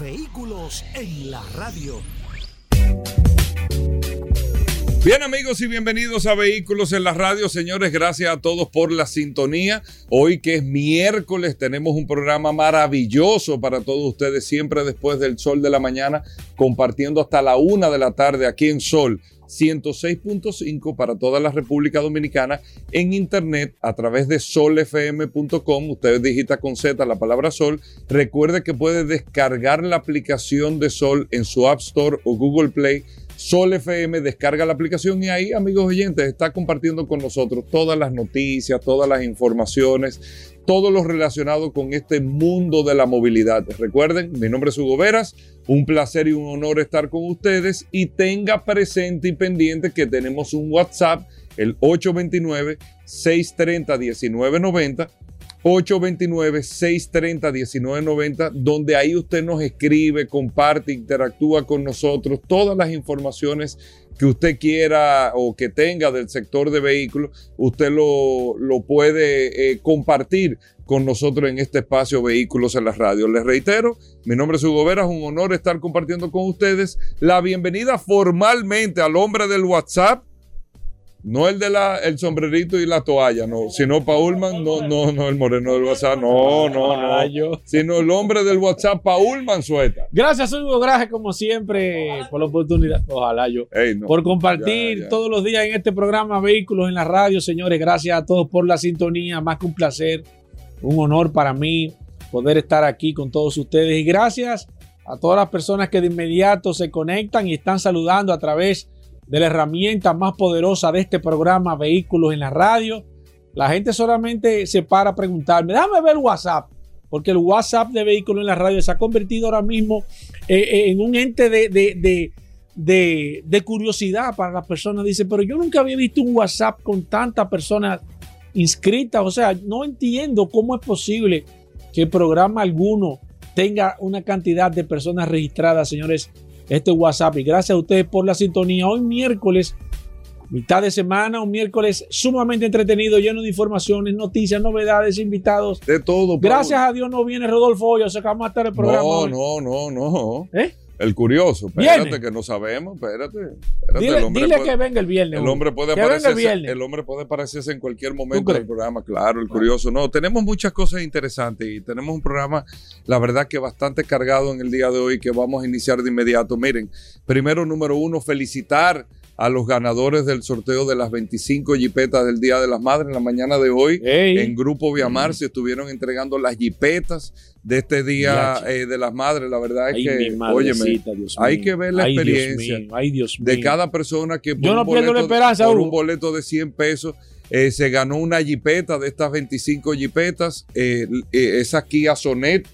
Vehículos en la radio. Bien amigos y bienvenidos a Vehículos en la Radio. Señores, gracias a todos por la sintonía. Hoy que es miércoles tenemos un programa maravilloso para todos ustedes, siempre después del sol de la mañana, compartiendo hasta la una de la tarde aquí en Sol 106.5 para toda la República Dominicana en internet a través de solfm.com. Usted digita con Z la palabra Sol. Recuerde que puede descargar la aplicación de Sol en su App Store o Google Play. Sol FM, descarga la aplicación y ahí, amigos oyentes, está compartiendo con nosotros todas las noticias, todas las informaciones, todo lo relacionado con este mundo de la movilidad. Recuerden, mi nombre es Hugo Veras, un placer y un honor estar con ustedes y tenga presente y pendiente que tenemos un WhatsApp, el 829-630-1990. 829-630-1990, donde ahí usted nos escribe, comparte, interactúa con nosotros, todas las informaciones que usted quiera o que tenga del sector de vehículos, usted lo, lo puede eh, compartir con nosotros en este espacio Vehículos en la Radio. Les reitero, mi nombre es Hugo Vera, es un honor estar compartiendo con ustedes la bienvenida formalmente al hombre del WhatsApp no el de la, el sombrerito y la toalla, no, sino Paulman, no, no, no, el moreno del WhatsApp, no, no, no, sino el hombre del WhatsApp, Paulman Sueta. Gracias, Hugo, gracias como siempre por la oportunidad, ojalá yo, por compartir todos los días en este programa Vehículos en la Radio, señores, gracias a todos por la sintonía, más que un placer, un honor para mí poder estar aquí con todos ustedes. Y gracias a todas las personas que de inmediato se conectan y están saludando a través de la herramienta más poderosa de este programa, Vehículos en la Radio. La gente solamente se para a preguntarme, déjame ver el WhatsApp, porque el WhatsApp de Vehículos en la Radio se ha convertido ahora mismo eh, eh, en un ente de, de, curiosidad para las personas. Dice, pero yo nunca había visto un WhatsApp con tantas personas inscritas. O sea, no entiendo cómo es posible que programa alguno tenga una cantidad de personas registradas, señores este WhatsApp. Y gracias a ustedes por la sintonía. Hoy miércoles, mitad de semana, un miércoles sumamente entretenido, lleno de informaciones, noticias, novedades, invitados. De todo. Gracias a Dios no viene Rodolfo hoy, o sea que vamos a estar el programa. No, no, no, no. ¿Eh? El curioso, espérate que no sabemos, espérate. dile, que venga el viernes. El hombre puede aparecerse, el, hombre puede aparecerse en cualquier momento del programa, claro, el curioso. No, tenemos muchas cosas interesantes y tenemos un programa, la verdad que bastante cargado en el día de hoy que vamos a iniciar de inmediato. Miren, primero número uno, felicitar a los ganadores del sorteo de las 25 jipetas del Día de las Madres en la mañana de hoy. En Grupo Viamar se estuvieron entregando las jipetas de este Día eh, de las Madres. La verdad es que, óyeme, hay que ver la experiencia de cada persona que por, un, boleto, por un boleto de 100 pesos eh, se ganó una jipeta de estas 25 jipetas. Eh, esa Kia Sonet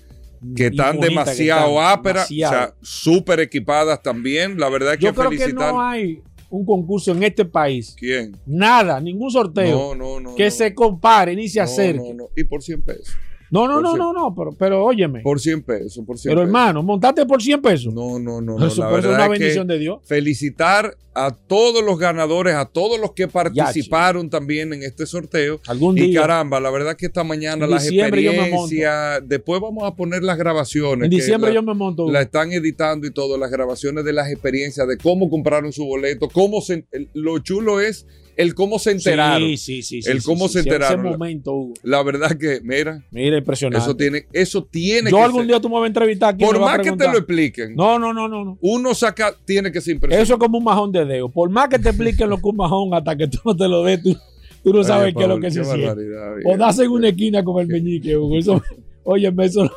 que están demasiado áperas, o sea, súper equipadas también. La verdad es que Yo creo que no hay un concurso en este país. ¿Quién? Nada, ningún sorteo que se compare ni se acerque. Y por 100 pesos. No, no, no, no, no, pero, pero óyeme. Por 100 pesos, por 100 Pero hermano, montate por 100 pesos. No, no, no. no Eso es una bendición de Dios. Felicitar a todos los ganadores, a todos los que participaron también en este sorteo. Algún día. Y caramba, la verdad que esta mañana las experiencias, después vamos a poner las grabaciones. En diciembre yo me monto. La están editando y todo, las grabaciones de las experiencias, de cómo compraron su boleto, cómo se, lo chulo es el cómo se enteraron. Sí, sí, sí. El cómo se enteraron. Ese momento, Hugo. La verdad que, mira. Mira, impresionante. Eso tiene, eso tiene Yo algún día tú me vas a entrevistar aquí. Por más que te lo expliquen. No, no, no, no, Uno saca, tiene que ser impresionante. Eso es como un majón de dedo. Por más que te expliquen lo que un majón hasta que tú no te lo des, tú, tú no sabes qué es lo que se siente. O das en una esquina con el meñique, Hugo. Eso, óyeme, eso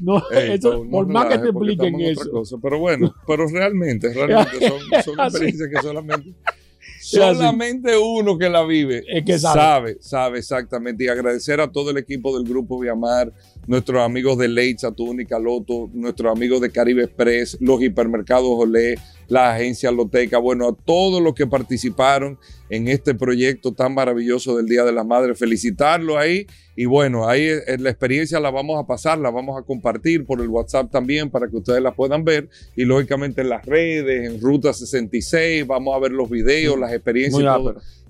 no, eso, por más que te expliquen eso. Pero bueno, pero realmente, realmente son, son experiencias que solamente Solamente uno que la vive es que sabe. sabe. exactamente. Y agradecer a todo el equipo del Grupo Viamar nuestros amigos de Leitz, Atúnica, Loto, nuestros amigos de Caribe Express, los hipermercados Olé, la agencia Loteca, bueno, a todos los que participaron en este proyecto tan maravilloso del Día de la Madre, felicitarlos ahí. Y bueno, ahí la experiencia la vamos a pasar, la vamos a compartir por el WhatsApp también para que ustedes la puedan ver. Y lógicamente en las redes, en Ruta 66, vamos a ver los videos, las experiencias.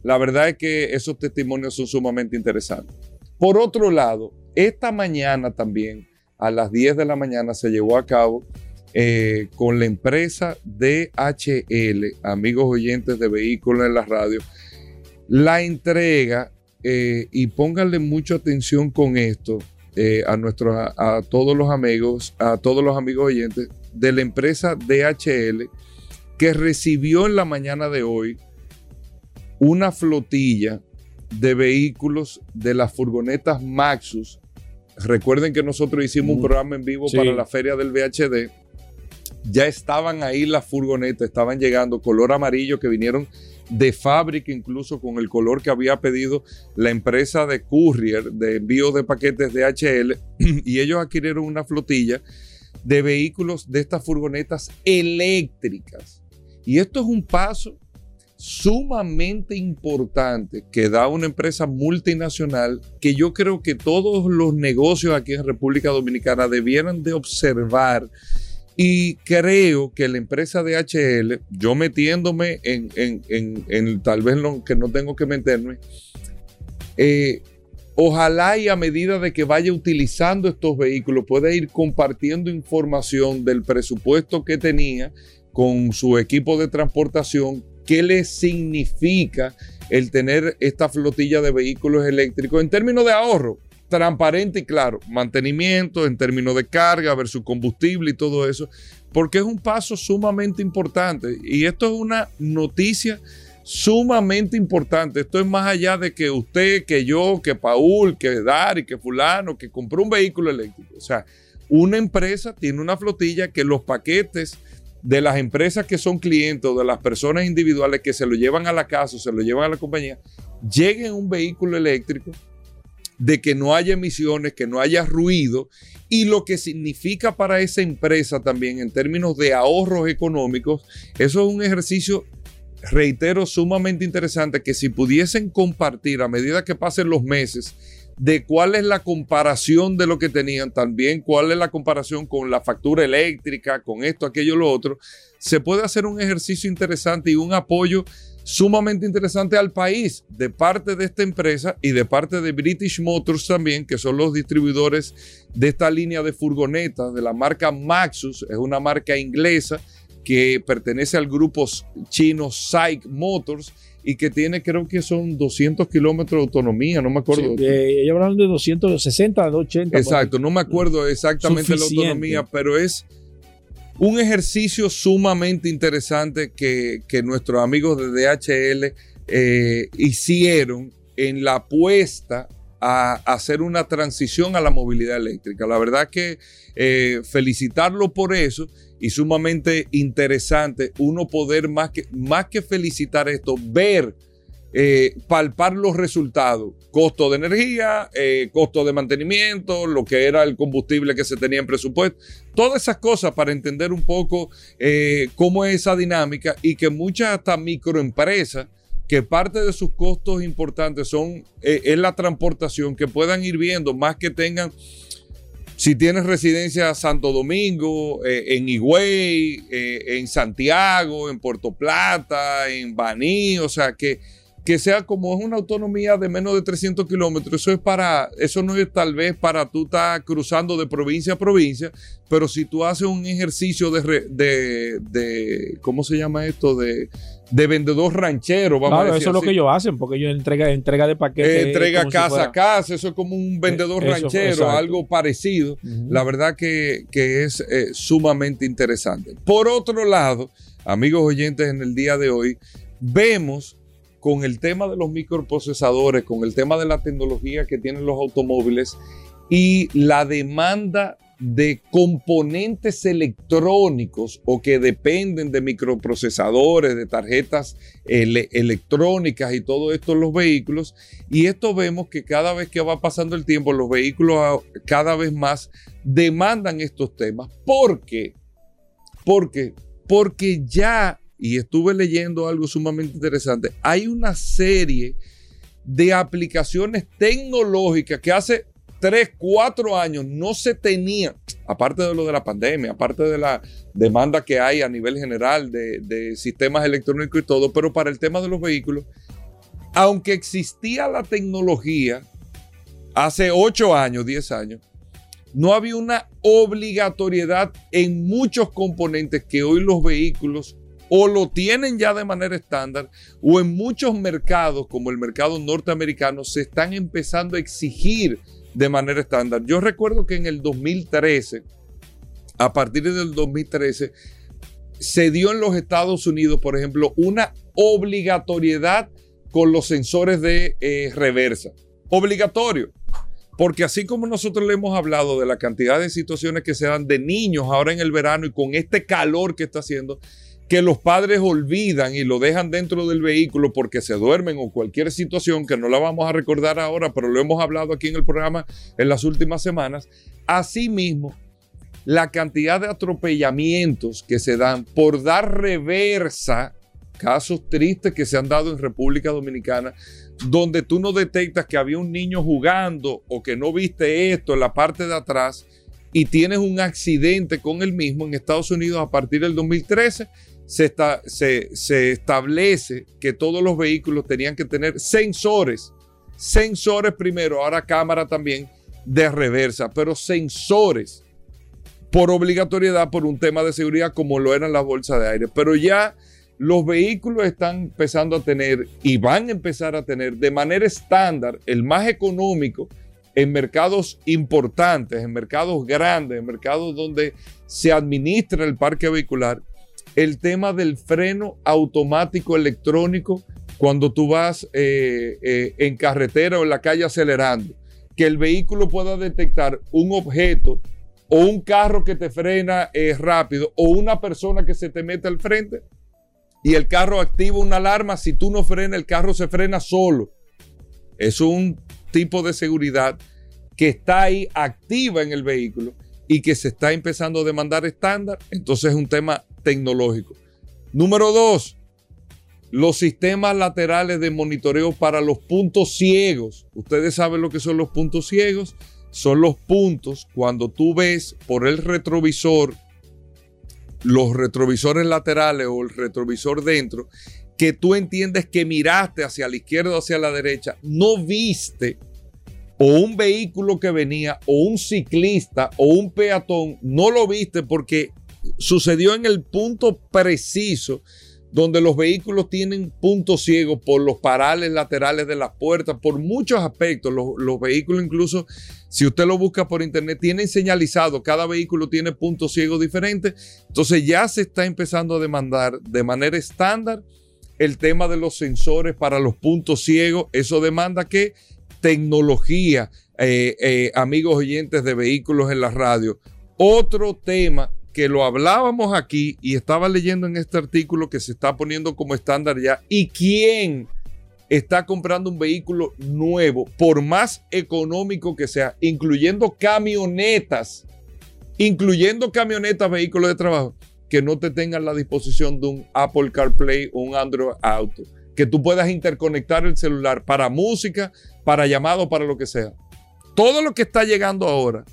La verdad es que esos testimonios son sumamente interesantes. Por otro lado, esta mañana también, a las 10 de la mañana, se llevó a cabo eh, con la empresa DHL, amigos oyentes de vehículos en la radio, la entrega, eh, y pónganle mucha atención con esto eh, a, nuestros, a, todos los amigos, a todos los amigos oyentes de la empresa DHL, que recibió en la mañana de hoy una flotilla de vehículos de las furgonetas Maxus Recuerden que nosotros hicimos un mm. programa en vivo para la feria del VHD. Ya estaban ahí las furgonetas, estaban llegando color amarillo que vinieron de fábrica, incluso con el color que había pedido la empresa de courier de envío de paquetes de HL. Y ellos adquirieron una flotilla de vehículos de estas furgonetas eléctricas. Y esto es un paso sumamente importante que da una empresa multinacional que yo creo que todos los negocios aquí en República Dominicana debieran de observar y creo que la empresa de HL, yo metiéndome en, tal vez lo que no tengo que meterme, eh, ojalá y a medida de que vaya utilizando estos vehículos pueda ir compartiendo información del presupuesto que tenía con su equipo de transportación qué le significa el tener esta flotilla de vehículos eléctricos en términos de ahorro, transparente y claro, mantenimiento en términos de carga versus combustible y todo eso, porque es un paso sumamente importante y esto es una noticia sumamente importante. Esto es más allá de que usted, que yo, que Paul, que Dari, que fulano, que compró un vehículo eléctrico. O sea, una empresa tiene una flotilla que los paquetes de las empresas que son clientes o de las personas individuales que se lo llevan a la casa o se lo llevan a la compañía, lleguen un vehículo eléctrico, de que no haya emisiones, que no haya ruido y lo que significa para esa empresa también en términos de ahorros económicos, eso es un ejercicio, reitero, sumamente interesante que si pudiesen compartir a medida que pasen los meses, de cuál es la comparación de lo que tenían, también cuál es la comparación con la factura eléctrica, con esto, aquello, lo otro, se puede hacer un ejercicio interesante y un apoyo sumamente interesante al país de parte de esta empresa y de parte de British Motors también, que son los distribuidores de esta línea de furgonetas de la marca Maxus, es una marca inglesa que pertenece al grupo chino SAIC Motors y que tiene, creo que son 200 kilómetros de autonomía, no me acuerdo. Sí, eh, ellos hablan de 260, de 80. Exacto, no me acuerdo exactamente la autonomía, pero es un ejercicio sumamente interesante que, nuestros amigos de DHL eh, hicieron en la apuesta a hacer una transición a la movilidad eléctrica. La verdad que eh, felicitarlo por eso y sumamente interesante uno poder más que, más que felicitar esto, ver, eh, palpar los resultados, costo de energía, eh, costo de mantenimiento, lo que era el combustible que se tenía en presupuesto, todas esas cosas para entender un poco eh, cómo es esa dinámica y que muchas hasta microempresas que parte de sus costos importantes son en la transportación, que puedan ir viendo, más que tengan si tienes residencia en Santo Domingo, eh, en Higüey, eh, en Santiago, en Puerto Plata, en Baní, o sea, que, que sea como es una autonomía de menos de 300 kilómetros, eso es para, eso no es tal vez para tú estar cruzando de provincia a provincia, pero si tú haces un ejercicio de, de, de ¿cómo se llama esto? De de vendedor ranchero, vamos a decir eso es lo que ellos hacen, porque ellos entrega, entrega de paquetes. entrega casa a casa, eso es como un eh, vendedor ranchero, algo parecido. La verdad que, es eh, sumamente interesante. Por otro lado, amigos oyentes, en el día de hoy, vemos con el tema de los microprocesadores, con el tema de la tecnología que tienen los automóviles y la demanda de componentes electrónicos o que dependen de microprocesadores, de tarjetas electrónicas y todo esto en los vehículos. Y esto vemos que cada vez que va pasando el tiempo, los vehículos cada vez más demandan estos temas. ¿Por qué? Porque, porque ya, y estuve leyendo algo sumamente interesante, hay una serie de aplicaciones tecnológicas que hace 3, 4 años no se tenía, aparte de lo de la pandemia, aparte de la demanda que hay a nivel general de, sistemas electrónicos y todo, pero para el tema de los vehículos, aunque existía la tecnología hace 8 años, 10 años, no había una obligatoriedad en muchos componentes que hoy los vehículos o lo tienen ya de manera estándar o en muchos mercados como el mercado norteamericano se están empezando a exigir de manera estándar. Yo recuerdo que en el 2013, a partir del 2013, se dio en los Estados Unidos, por ejemplo, una obligatoriedad con los sensores de eh, reversa. Obligatorio. Porque así como nosotros le hemos hablado de la cantidad de situaciones que se dan de niños ahora en el verano y con este calor que está haciendo, que los padres olvidan y lo dejan dentro del vehículo porque se duermen o cualquier situación que no la vamos a recordar ahora, pero lo hemos hablado aquí en el programa en las últimas semanas. Asimismo, la cantidad de atropellamientos que se dan por dar reversa, casos tristes que se han dado en República Dominicana, donde tú no detectas que había un niño jugando o que no viste esto en la parte de atrás y tienes un accidente con el mismo en Estados Unidos a partir del 2013 se, establece que todos los vehículos tenían que tener sensores. Sensores primero, ahora cámara también de reversa, pero sensores por obligatoriedad por un tema de seguridad como lo eran las bolsas de aire. Pero ya los vehículos están empezando a tener y van a empezar a tener de manera estándar el más económico en mercados importantes, en mercados grandes, en mercados donde se administra el parque vehicular, el tema del freno automático electrónico cuando tú vas eh, eh, en carretera o en la calle acelerando, que el vehículo pueda detectar un objeto o un carro que te frena eh, rápido o una persona que se te mete al frente y el carro activa una alarma, si tú no frenas, el carro se frena solo. Es un tipo de seguridad que está ahí activa en el vehículo y que se está empezando a demandar estándar, entonces es un tema tecnológico. Número dos, los sistemas laterales de monitoreo para los puntos ciegos. Ustedes saben lo que son los puntos ciegos. Son los puntos cuando tú ves por el retrovisor, los retrovisores laterales o el retrovisor dentro, que tú entiendes que miraste hacia la izquierda o hacia la derecha, no viste o un vehículo que venía o un ciclista o un peatón, no lo viste porque sucedió en el punto preciso donde los vehículos tienen puntos ciegos por los parales laterales de las puertas, por muchos aspectos. Los, vehículos incluso, si usted lo busca por internet, tienen señalizado, cada vehículo tiene puntos ciegos diferentes. Entonces ya se está empezando a demandar de manera estándar el tema de los sensores para los puntos ciegos. Eso demanda que tecnología, eh, eh, amigos oyentes de vehículos en la radio. Otro tema que lo hablábamos aquí y estaba leyendo en este artículo que se está poniendo como estándar ya. ¿Y quién está comprando un vehículo nuevo, por más económico que sea, incluyendo camionetas, incluyendo camionetas, vehículos de trabajo, que no te tengan la disposición de un Apple CarPlay o un Android Auto? Que tú puedas interconectar el celular para música, para llamado, para lo que sea. Todo lo que está llegando ahora,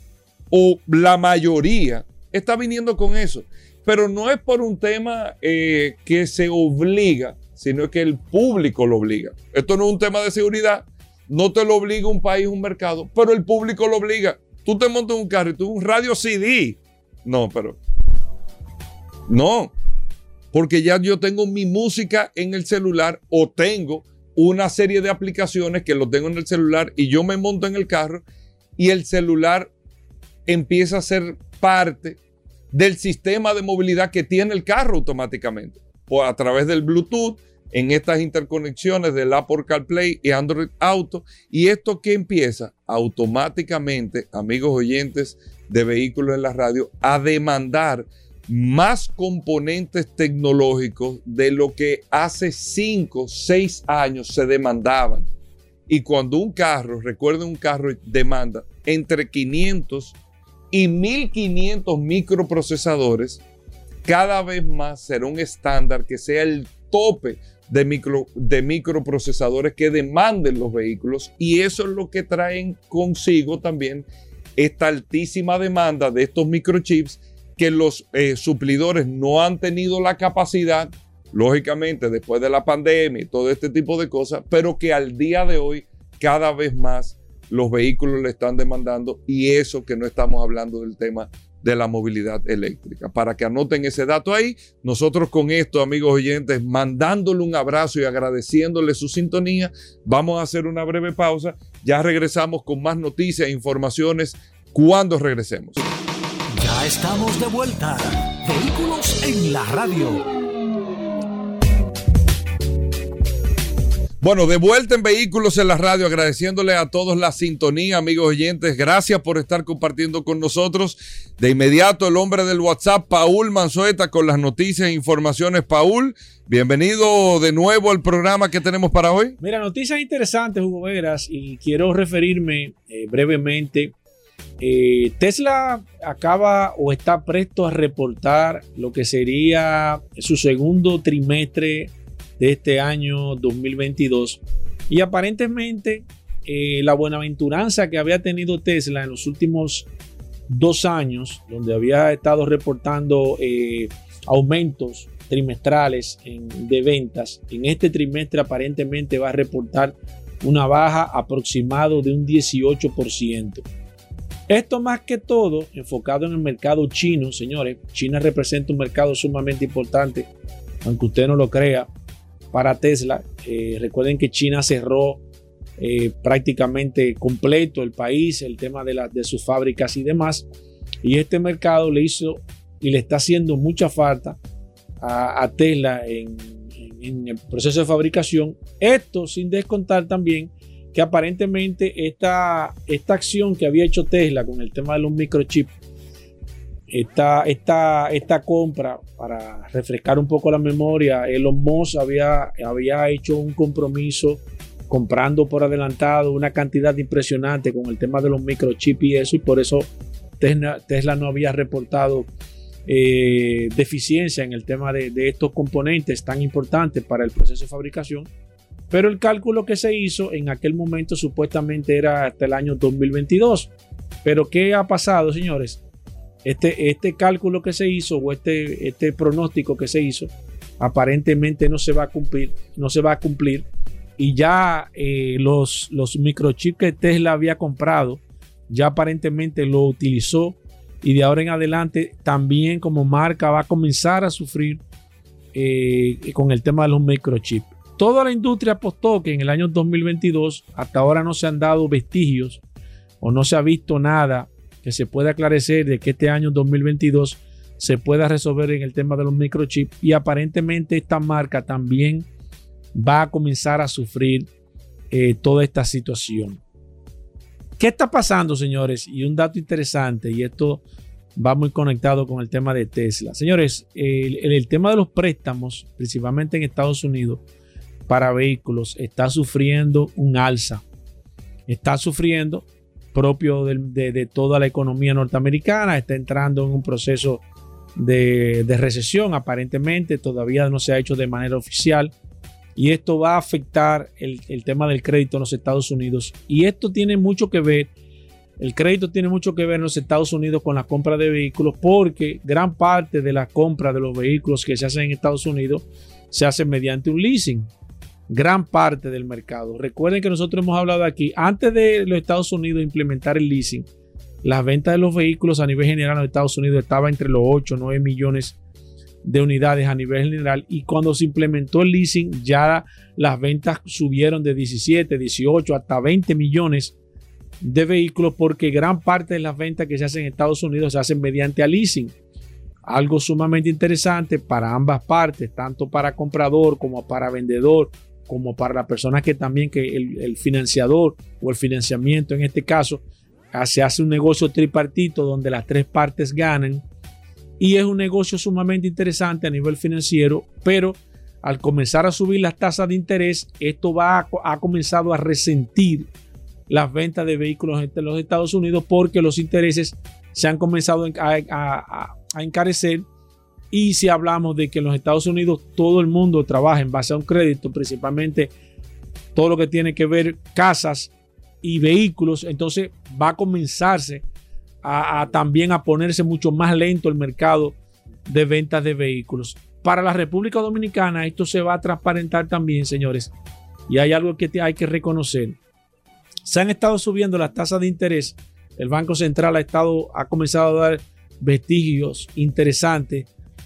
o la mayoría, está viniendo con eso. Pero no es por un tema eh, que se obliga, sino que el público lo obliga. Esto no es un tema de seguridad, no te lo obliga un país, un mercado, pero el público lo obliga. Tú te montas un carro y tú un radio CD. No, pero. No. Porque ya yo tengo mi música en el celular o tengo una serie de aplicaciones que lo tengo en el celular y yo me monto en el carro y el celular empieza a ser parte del sistema de movilidad que tiene el carro automáticamente, pues a través del Bluetooth, en estas interconexiones del Apple CarPlay y Android Auto. ¿Y esto que empieza? Automáticamente, amigos oyentes de vehículos en la radio a demandar más componentes tecnológicos de lo que hace 5, 6 años se demandaban. Y cuando un carro, recuerden un carro demanda entre 500 y 1500 microprocesadores, cada vez más será un estándar que sea el tope de, micro, de microprocesadores que demanden los vehículos y eso es lo que traen consigo también esta altísima demanda de estos microchips que los eh, suplidores no han tenido la capacidad, lógicamente después de la pandemia y todo este tipo de cosas, pero que al día de hoy cada vez más los vehículos le están demandando y eso que no estamos hablando del tema de la movilidad eléctrica. Para que anoten ese dato ahí, nosotros con esto, amigos oyentes, mandándole un abrazo y agradeciéndole su sintonía, vamos a hacer una breve pausa. Ya regresamos con más noticias e informaciones cuando regresemos. Ya estamos de vuelta. Vehículos en la radio. Bueno, de vuelta en Vehículos en la Radio, agradeciéndole a todos la sintonía, amigos oyentes. Gracias por estar compartiendo con nosotros. De inmediato, el hombre del WhatsApp, Paul Manzueta, con las noticias e informaciones. Paul, bienvenido de nuevo al programa que tenemos para hoy. Mira, noticias interesantes, Hugo Veras, y quiero referirme eh, brevemente. Eh, Tesla acaba o está presto a reportar lo que sería su segundo trimestre de este año 2022. Y aparentemente eh, la buenaventuranza que había tenido Tesla en los últimos dos años, donde había estado reportando eh, aumentos trimestrales de ventas, en este trimestre aparentemente va a reportar una baja aproximado de un 18%. Esto más que todo enfocado en el mercado chino, señores. China representa un mercado sumamente importante, aunque usted no lo crea para Tesla. Eh, recuerden que China cerró eh, prácticamente completo el país, el tema de, la, de sus fábricas y demás. Y este mercado le hizo y le está haciendo mucha falta a, Tesla en, el proceso de fabricación. Esto sin descontar también que aparentemente esta, esta acción que había hecho Tesla con el tema de los microchips esta, esta, esta compra, para refrescar un poco la memoria, Elon Musk había, había hecho un compromiso comprando por adelantado una cantidad impresionante con el tema de los microchips y eso, y por eso Tesla, no había reportado eh, deficiencia en el tema de, de, estos componentes tan importantes para el proceso de fabricación. Pero el cálculo que se hizo en aquel momento supuestamente era hasta el año 2022. Pero ¿qué ha pasado, señores? Este, este cálculo que se hizo o este, este pronóstico que se hizo aparentemente no se va a cumplir, no se va a cumplir y ya eh, los, los microchips que Tesla había comprado ya aparentemente lo utilizó y de ahora en adelante también como marca va a comenzar a sufrir eh, con el tema de los microchips. Toda la industria apostó que en el año 2022 hasta ahora no se han dado vestigios o no se ha visto nada que se pueda aclarecer de que este año 2022 se pueda resolver en el tema de los microchips y aparentemente esta marca también va a comenzar a sufrir eh, toda esta situación. ¿Qué está pasando, señores? Y un dato interesante, y esto va muy conectado con el tema de Tesla. Señores, el, el tema de los préstamos, principalmente en Estados Unidos, para vehículos, está sufriendo un alza. Está sufriendo propio de, toda la economía norteamericana, está entrando en un proceso de, recesión, aparentemente todavía no se ha hecho de manera oficial, y esto va a afectar el, tema del crédito en los Estados Unidos. Y esto tiene mucho que ver, el crédito tiene mucho que ver en los Estados Unidos con la compra de vehículos, porque gran parte de la compra de los vehículos que se hacen en Estados Unidos se hace mediante un leasing gran parte del mercado. Recuerden que nosotros hemos hablado aquí, antes de los Estados Unidos implementar el leasing, las ventas de los vehículos a nivel general en Estados Unidos estaba entre los 8 o 9 millones de unidades a nivel general y cuando se implementó el leasing ya las ventas subieron de 17, 18 hasta 20 millones de vehículos porque gran parte de las ventas que se hacen en Estados Unidos se hacen mediante a leasing. Algo sumamente interesante para ambas partes, tanto para comprador como para vendedor como para la persona que también que el, financiador o el financiamiento en este caso se hace un negocio tripartito donde las tres partes ganan y es un negocio sumamente interesante a nivel financiero, pero al comenzar a subir las tasas de interés, esto va ha comenzado a resentir las ventas de vehículos en los Estados Unidos porque los intereses se han comenzado a, encarecer. Y si hablamos de que en los Estados Unidos todo el mundo trabaja en base a un crédito, principalmente todo lo que tiene que ver casas y vehículos, entonces va a comenzarse a, también a ponerse mucho más lento el mercado de ventas de vehículos. Para la República Dominicana esto se va a transparentar también, señores. Y hay algo que hay que reconocer. Se han estado subiendo las tasas de interés. El Banco Central ha, estado, ha comenzado a dar vestigios interesantes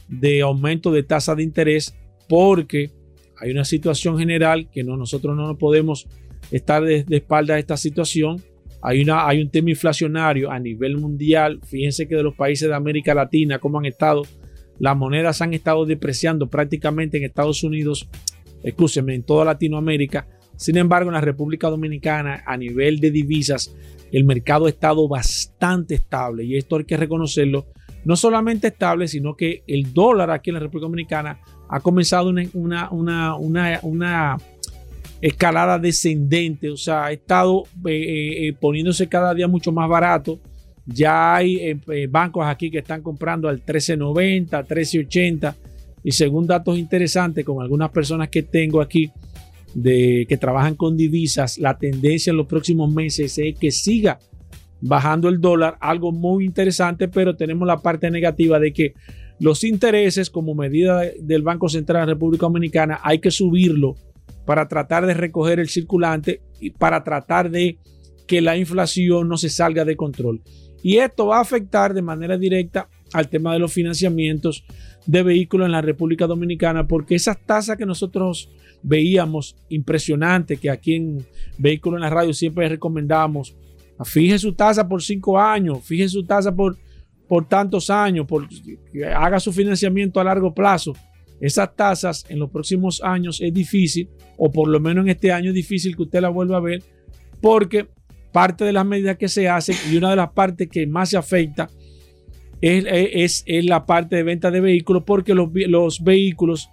de aumento de tasa de interés porque hay una situación general que no, nosotros no podemos estar de, espalda a esta situación. Hay, una, hay un tema inflacionario a nivel mundial. Fíjense que de los países de América Latina, como han estado, las monedas han estado depreciando prácticamente en Estados Unidos, escúcheme, en toda Latinoamérica sin embargo, en la República Dominicana, a nivel de divisas, el mercado ha estado bastante estable y esto hay que reconocerlo. No solamente estable, sino que el dólar aquí en la República Dominicana ha comenzado una, escalada descendente, o sea, ha estado eh, eh, eh, poniéndose cada día mucho más barato. Ya hay bancos aquí que están comprando al 13.90, 13.80 y según datos interesantes con algunas personas que tengo aquí, de que trabajan con divisas, la tendencia en los próximos meses es que siga bajando el dólar, algo muy interesante, pero tenemos la parte negativa de que los intereses como medida del Banco Central de la República Dominicana hay que subirlo para tratar de recoger el circulante y para tratar de que la inflación no se salga de control. Y esto va a afectar de manera directa al tema de los financiamientos de vehículos en la República Dominicana porque esas tasas que nosotros veíamos impresionante que aquí en Vehículo en la Radio siempre recomendamos. Fije su tasa por cinco años, fije su tasa por, por tantos años, haga su financiamiento a largo plazo. Esas tasas en los próximos años es difícil, o por lo menos en este año es difícil que usted la vuelva a ver, porque parte de las medidas que se hacen y una de las partes que más se afecta es, es, la parte de venta de vehículos, porque los, los vehículos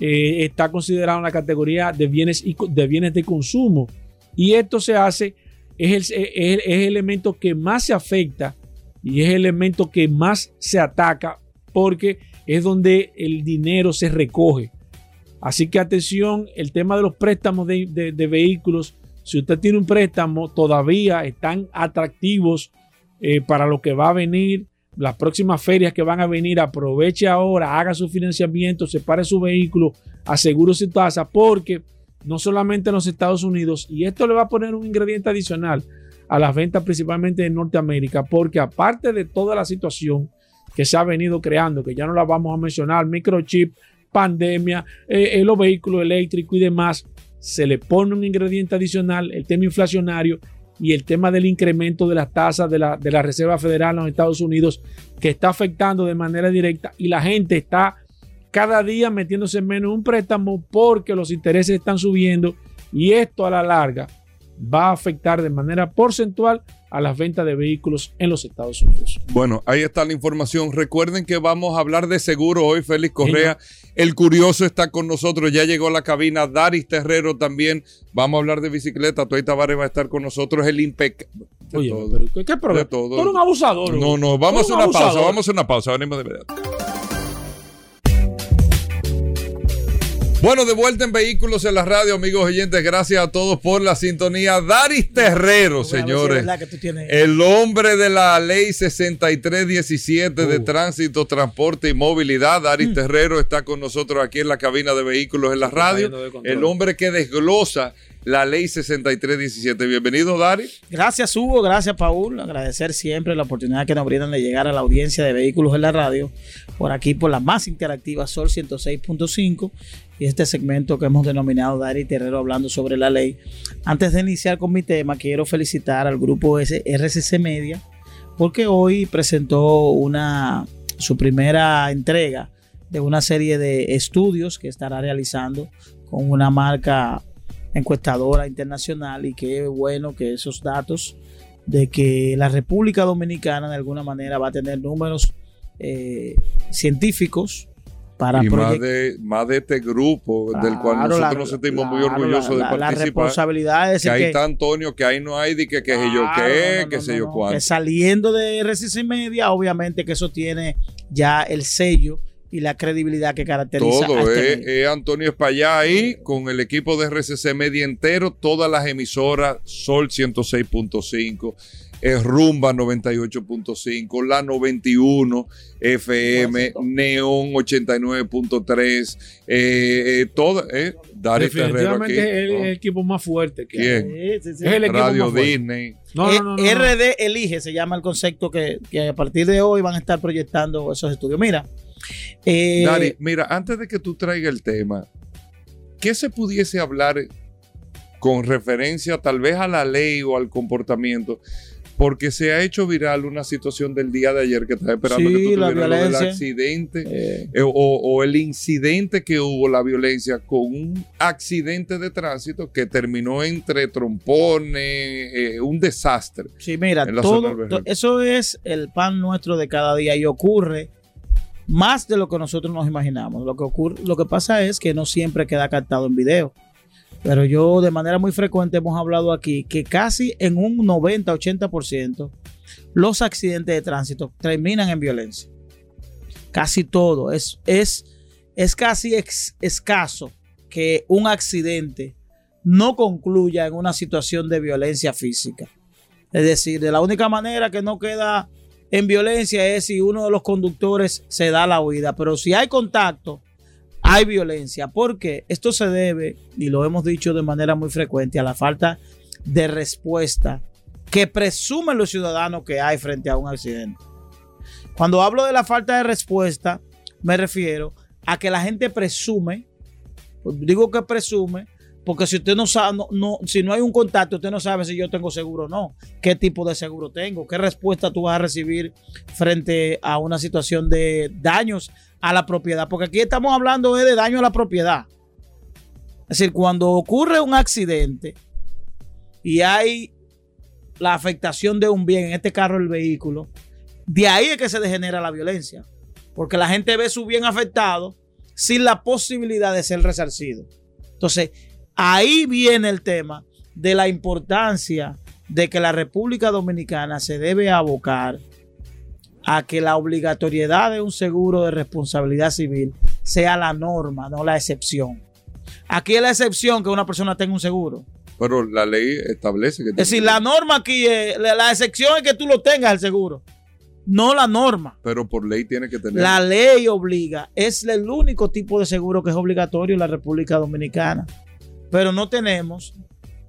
eh, está considerado en la categoría de bienes, de bienes de consumo. Y esto se hace, es el, es el elemento que más se afecta y es el elemento que más se ataca porque es donde el dinero se recoge. Así que atención, el tema de los préstamos de, de, vehículos, si usted tiene un préstamo, todavía están atractivos eh, para lo que va a venir las próximas ferias que van a venir, aproveche ahora, haga su financiamiento, separe su vehículo, asegure su tasa, porque no solamente en los Estados Unidos, y esto le va a poner un ingrediente adicional a las ventas principalmente en Norteamérica, porque aparte de toda la situación que se ha venido creando, que ya no la vamos a mencionar, microchip, pandemia, eh, eh, los vehículos eléctricos y demás, se le pone un ingrediente adicional, el tema inflacionario, y el tema del incremento de las tasas de la, de la Reserva Federal en los Estados Unidos que está afectando de manera directa y la gente está cada día metiéndose menos un préstamo porque los intereses están subiendo y esto a la larga va a afectar de manera porcentual a las ventas de vehículos en los Estados Unidos. Bueno, ahí está la información. Recuerden que vamos a hablar de seguro hoy, Félix Correa. El curioso está con nosotros, ya llegó a la cabina. Daris Terrero también. Vamos a hablar de bicicleta. Toy Tavares va a estar con nosotros. El impecable. Oye, pero ¿qué problema? Todo. Tú un abusador. No, no, vamos a una pausa, vamos a una pausa. Venimos de inmediato. Bueno, de vuelta en Vehículos en la Radio, amigos oyentes. Gracias a todos por la sintonía. Daris Terrero, señores. el hombre de la ley 6317 de uh. tránsito, transporte y movilidad. Daris mm. Terrero está con nosotros aquí en la cabina de Vehículos en la Radio. El hombre que desglosa la ley 6317. Bienvenido, Dari. Gracias, Hugo. Gracias, Paul. Agradecer siempre la oportunidad que nos brindan de llegar a la audiencia de vehículos en la radio, por aquí, por la más interactiva Sol 106.5 y este segmento que hemos denominado Dari Terrero hablando sobre la ley. Antes de iniciar con mi tema, quiero felicitar al grupo RCC Media porque hoy presentó una, su primera entrega de una serie de estudios que estará realizando con una marca encuestadora internacional y qué bueno que esos datos de que la República Dominicana de alguna manera va a tener números eh, científicos para y más de, más de este grupo del cual nosotros nos sentimos muy orgullosos de participar. La responsabilidad es que ahí está Antonio, que ahí no hay de que, que sé yo qué, que sé yo cuál. saliendo de RCC Media, obviamente que eso tiene ya el sello y la credibilidad que caracteriza Todo, a este es, Antonio Espallá ahí con el equipo de RCC Media entero, todas las emisoras, Sol 106.5 es Rumba 98.5, La 91 FM, Neon 89.3, eh, eh, todo, eh, Definitivamente es el, equipo más fuerte que ¿Quién? Es el equipo Radio Disney. Eh, RD Elige se llama el concepto que, a partir de hoy van a estar proyectando esos estudios. Mira. Eh, Dari, mira, antes de que tú traigas el tema, ¿qué se pudiese hablar con referencia tal vez a la ley o al comportamiento? Porque se ha hecho viral una situación del día de ayer que estaba esperando que tú tuvieras lo del accidente eh. Eh, o, el incidente que hubo, la violencia, con un accidente de tránsito que terminó entre trompones, eh, un desastre. Sí, mira, todo, eso es el pan nuestro de cada día y ocurre más de lo que nosotros nos imaginamos. Lo que ocurre, lo que pasa es que no siempre queda captado en video. Pero yo de manera muy frecuente hemos hablado aquí que casi en un 90-80% los accidentes de tránsito terminan en violencia. Casi todo. Es, es, es casi escaso que un accidente no concluya en una situación de violencia física. Es decir, de la única manera que no queda en violencia es si uno de los conductores se da la huida. Pero si hay contacto, hay violencia. porque Esto se debe, y lo hemos dicho de manera muy frecuente, a la falta de respuesta que presumen los ciudadanos que hay frente a un accidente. Cuando hablo de la falta de respuesta, me refiero a que la gente presume, pues digo que presume, porque si usted no sabe, no, si no hay un contacto, usted no sabe si yo tengo seguro o no, qué tipo de seguro tengo, qué respuesta tú vas a recibir frente a una situación de daños a la propiedad, porque aquí estamos hablando de daño a la propiedad. Es decir, cuando ocurre un accidente y hay la afectación de un bien, en este carro el vehículo, de ahí es que se degenera la violencia, porque la gente ve su bien afectado sin la posibilidad de ser resarcido. Entonces, ahí viene el tema de la importancia de que la República Dominicana se debe abocar a que la obligatoriedad de un seguro de responsabilidad civil sea la norma, no la excepción. Aquí es la excepción que una persona tenga un seguro. Pero la ley establece que... Es decir, la norma aquí, es, la, excepción es que tú lo tengas el seguro, no la norma. Pero por ley tiene que tener... La ley obliga, es el único tipo de seguro que es obligatorio en la República Dominicana. Pero no tenemos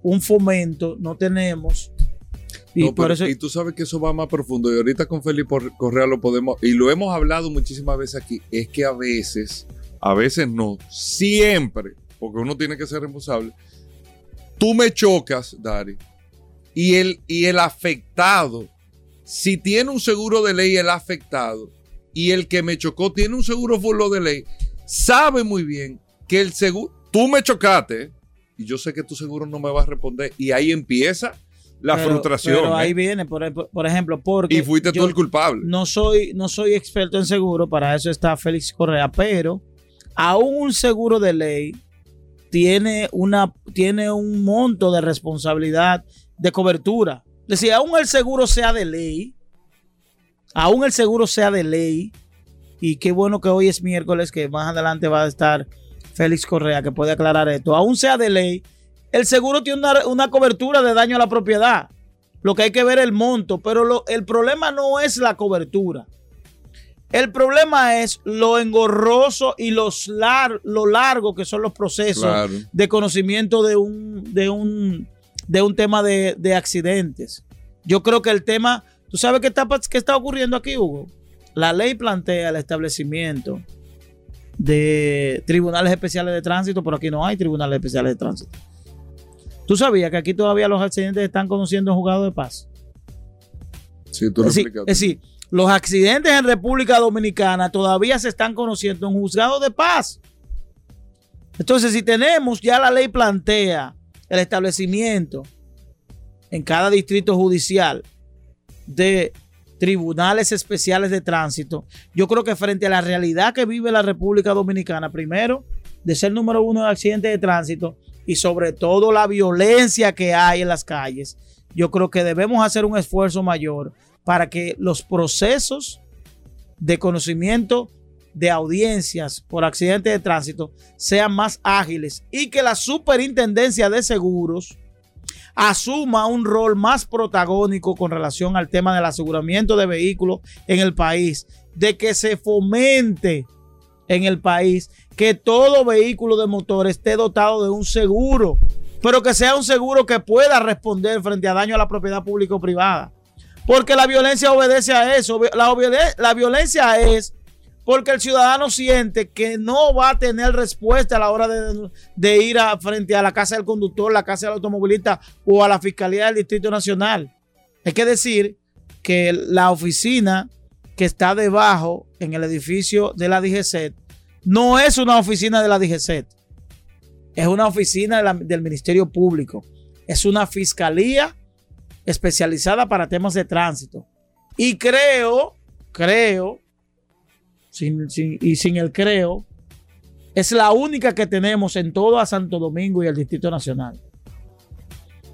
un fomento, no tenemos y, tú sabes que eso va más profundo. Y ahorita con Felipe Correa lo podemos, y lo hemos hablado muchísimas veces aquí, es que a veces, a veces no, siempre, porque uno tiene que ser responsable, tú me chocas, Dari, y el, y el afectado, si tiene un seguro de ley el afectado, y el que me chocó tiene un seguro full de ley, sabe muy bien que el seguro, tú me chocaste, y yo sé que tu seguro no me va a responder, y ahí empieza la frustración. Pero ahí ¿eh? viene, por, ejemplo, porque. Y fuiste tú el culpable. No soy, no soy experto en seguro, para eso está Félix Correa, pero aún un seguro de ley tiene, una, tiene un monto de responsabilidad de cobertura. Es decir, aún el seguro sea de ley, aún el seguro sea de ley, y qué bueno que hoy es miércoles, que más adelante va a estar Félix Correa, que puede aclarar esto, aún sea de ley el seguro tiene una, cobertura de daño a la propiedad. Lo que hay que ver es el monto, pero el problema no es la cobertura. El problema es lo engorroso y los lo largo que son los procesos de conocimiento de un, de un, de un tema de, de, accidentes. Yo creo que el tema, ¿tú sabes qué está, qué está ocurriendo aquí, Hugo? La ley plantea el establecimiento de tribunales especiales de tránsito, pero aquí no hay tribunales especiales de tránsito. ¿Tú sabías que aquí todavía los accidentes están conociendo en juzgado de paz? Sí, tú lo es, decir, es decir, los accidentes en República Dominicana todavía se están conociendo en juzgado de paz. Entonces, si tenemos, ya la ley plantea el establecimiento en cada distrito judicial de tribunales especiales de tránsito, yo creo que frente a la realidad que vive la República Dominicana, primero, de ser número uno de accidentes de tránsito y sobre todo la violencia que hay en las calles, yo creo que debemos hacer un esfuerzo mayor para que los procesos de conocimiento de audiencias por accidentes de tránsito sean más ágiles y que la superintendencia de seguros asuma un rol más protagónico con relación al tema del aseguramiento de vehículos en el país, de que se fomente en el país que todo vehículo de motor esté dotado de un seguro, pero que sea un seguro que pueda responder frente a daño a la propiedad pública o privada. Porque la violencia obedece a eso. La, la violencia es porque el ciudadano siente que no va a tener respuesta a la hora de, ir a, frente a la casa del conductor, la casa del automovilista o a la Fiscalía del Distrito Nacional. Hay que decir que la oficina que está debajo en el edificio de la DGCET no es una oficina de la DGCET, es una oficina del Ministerio Público, es una fiscalía especializada para temas de tránsito. Y creo, creo y sin el creo, es la única que tenemos en todo a Santo Domingo y el Distrito Nacional.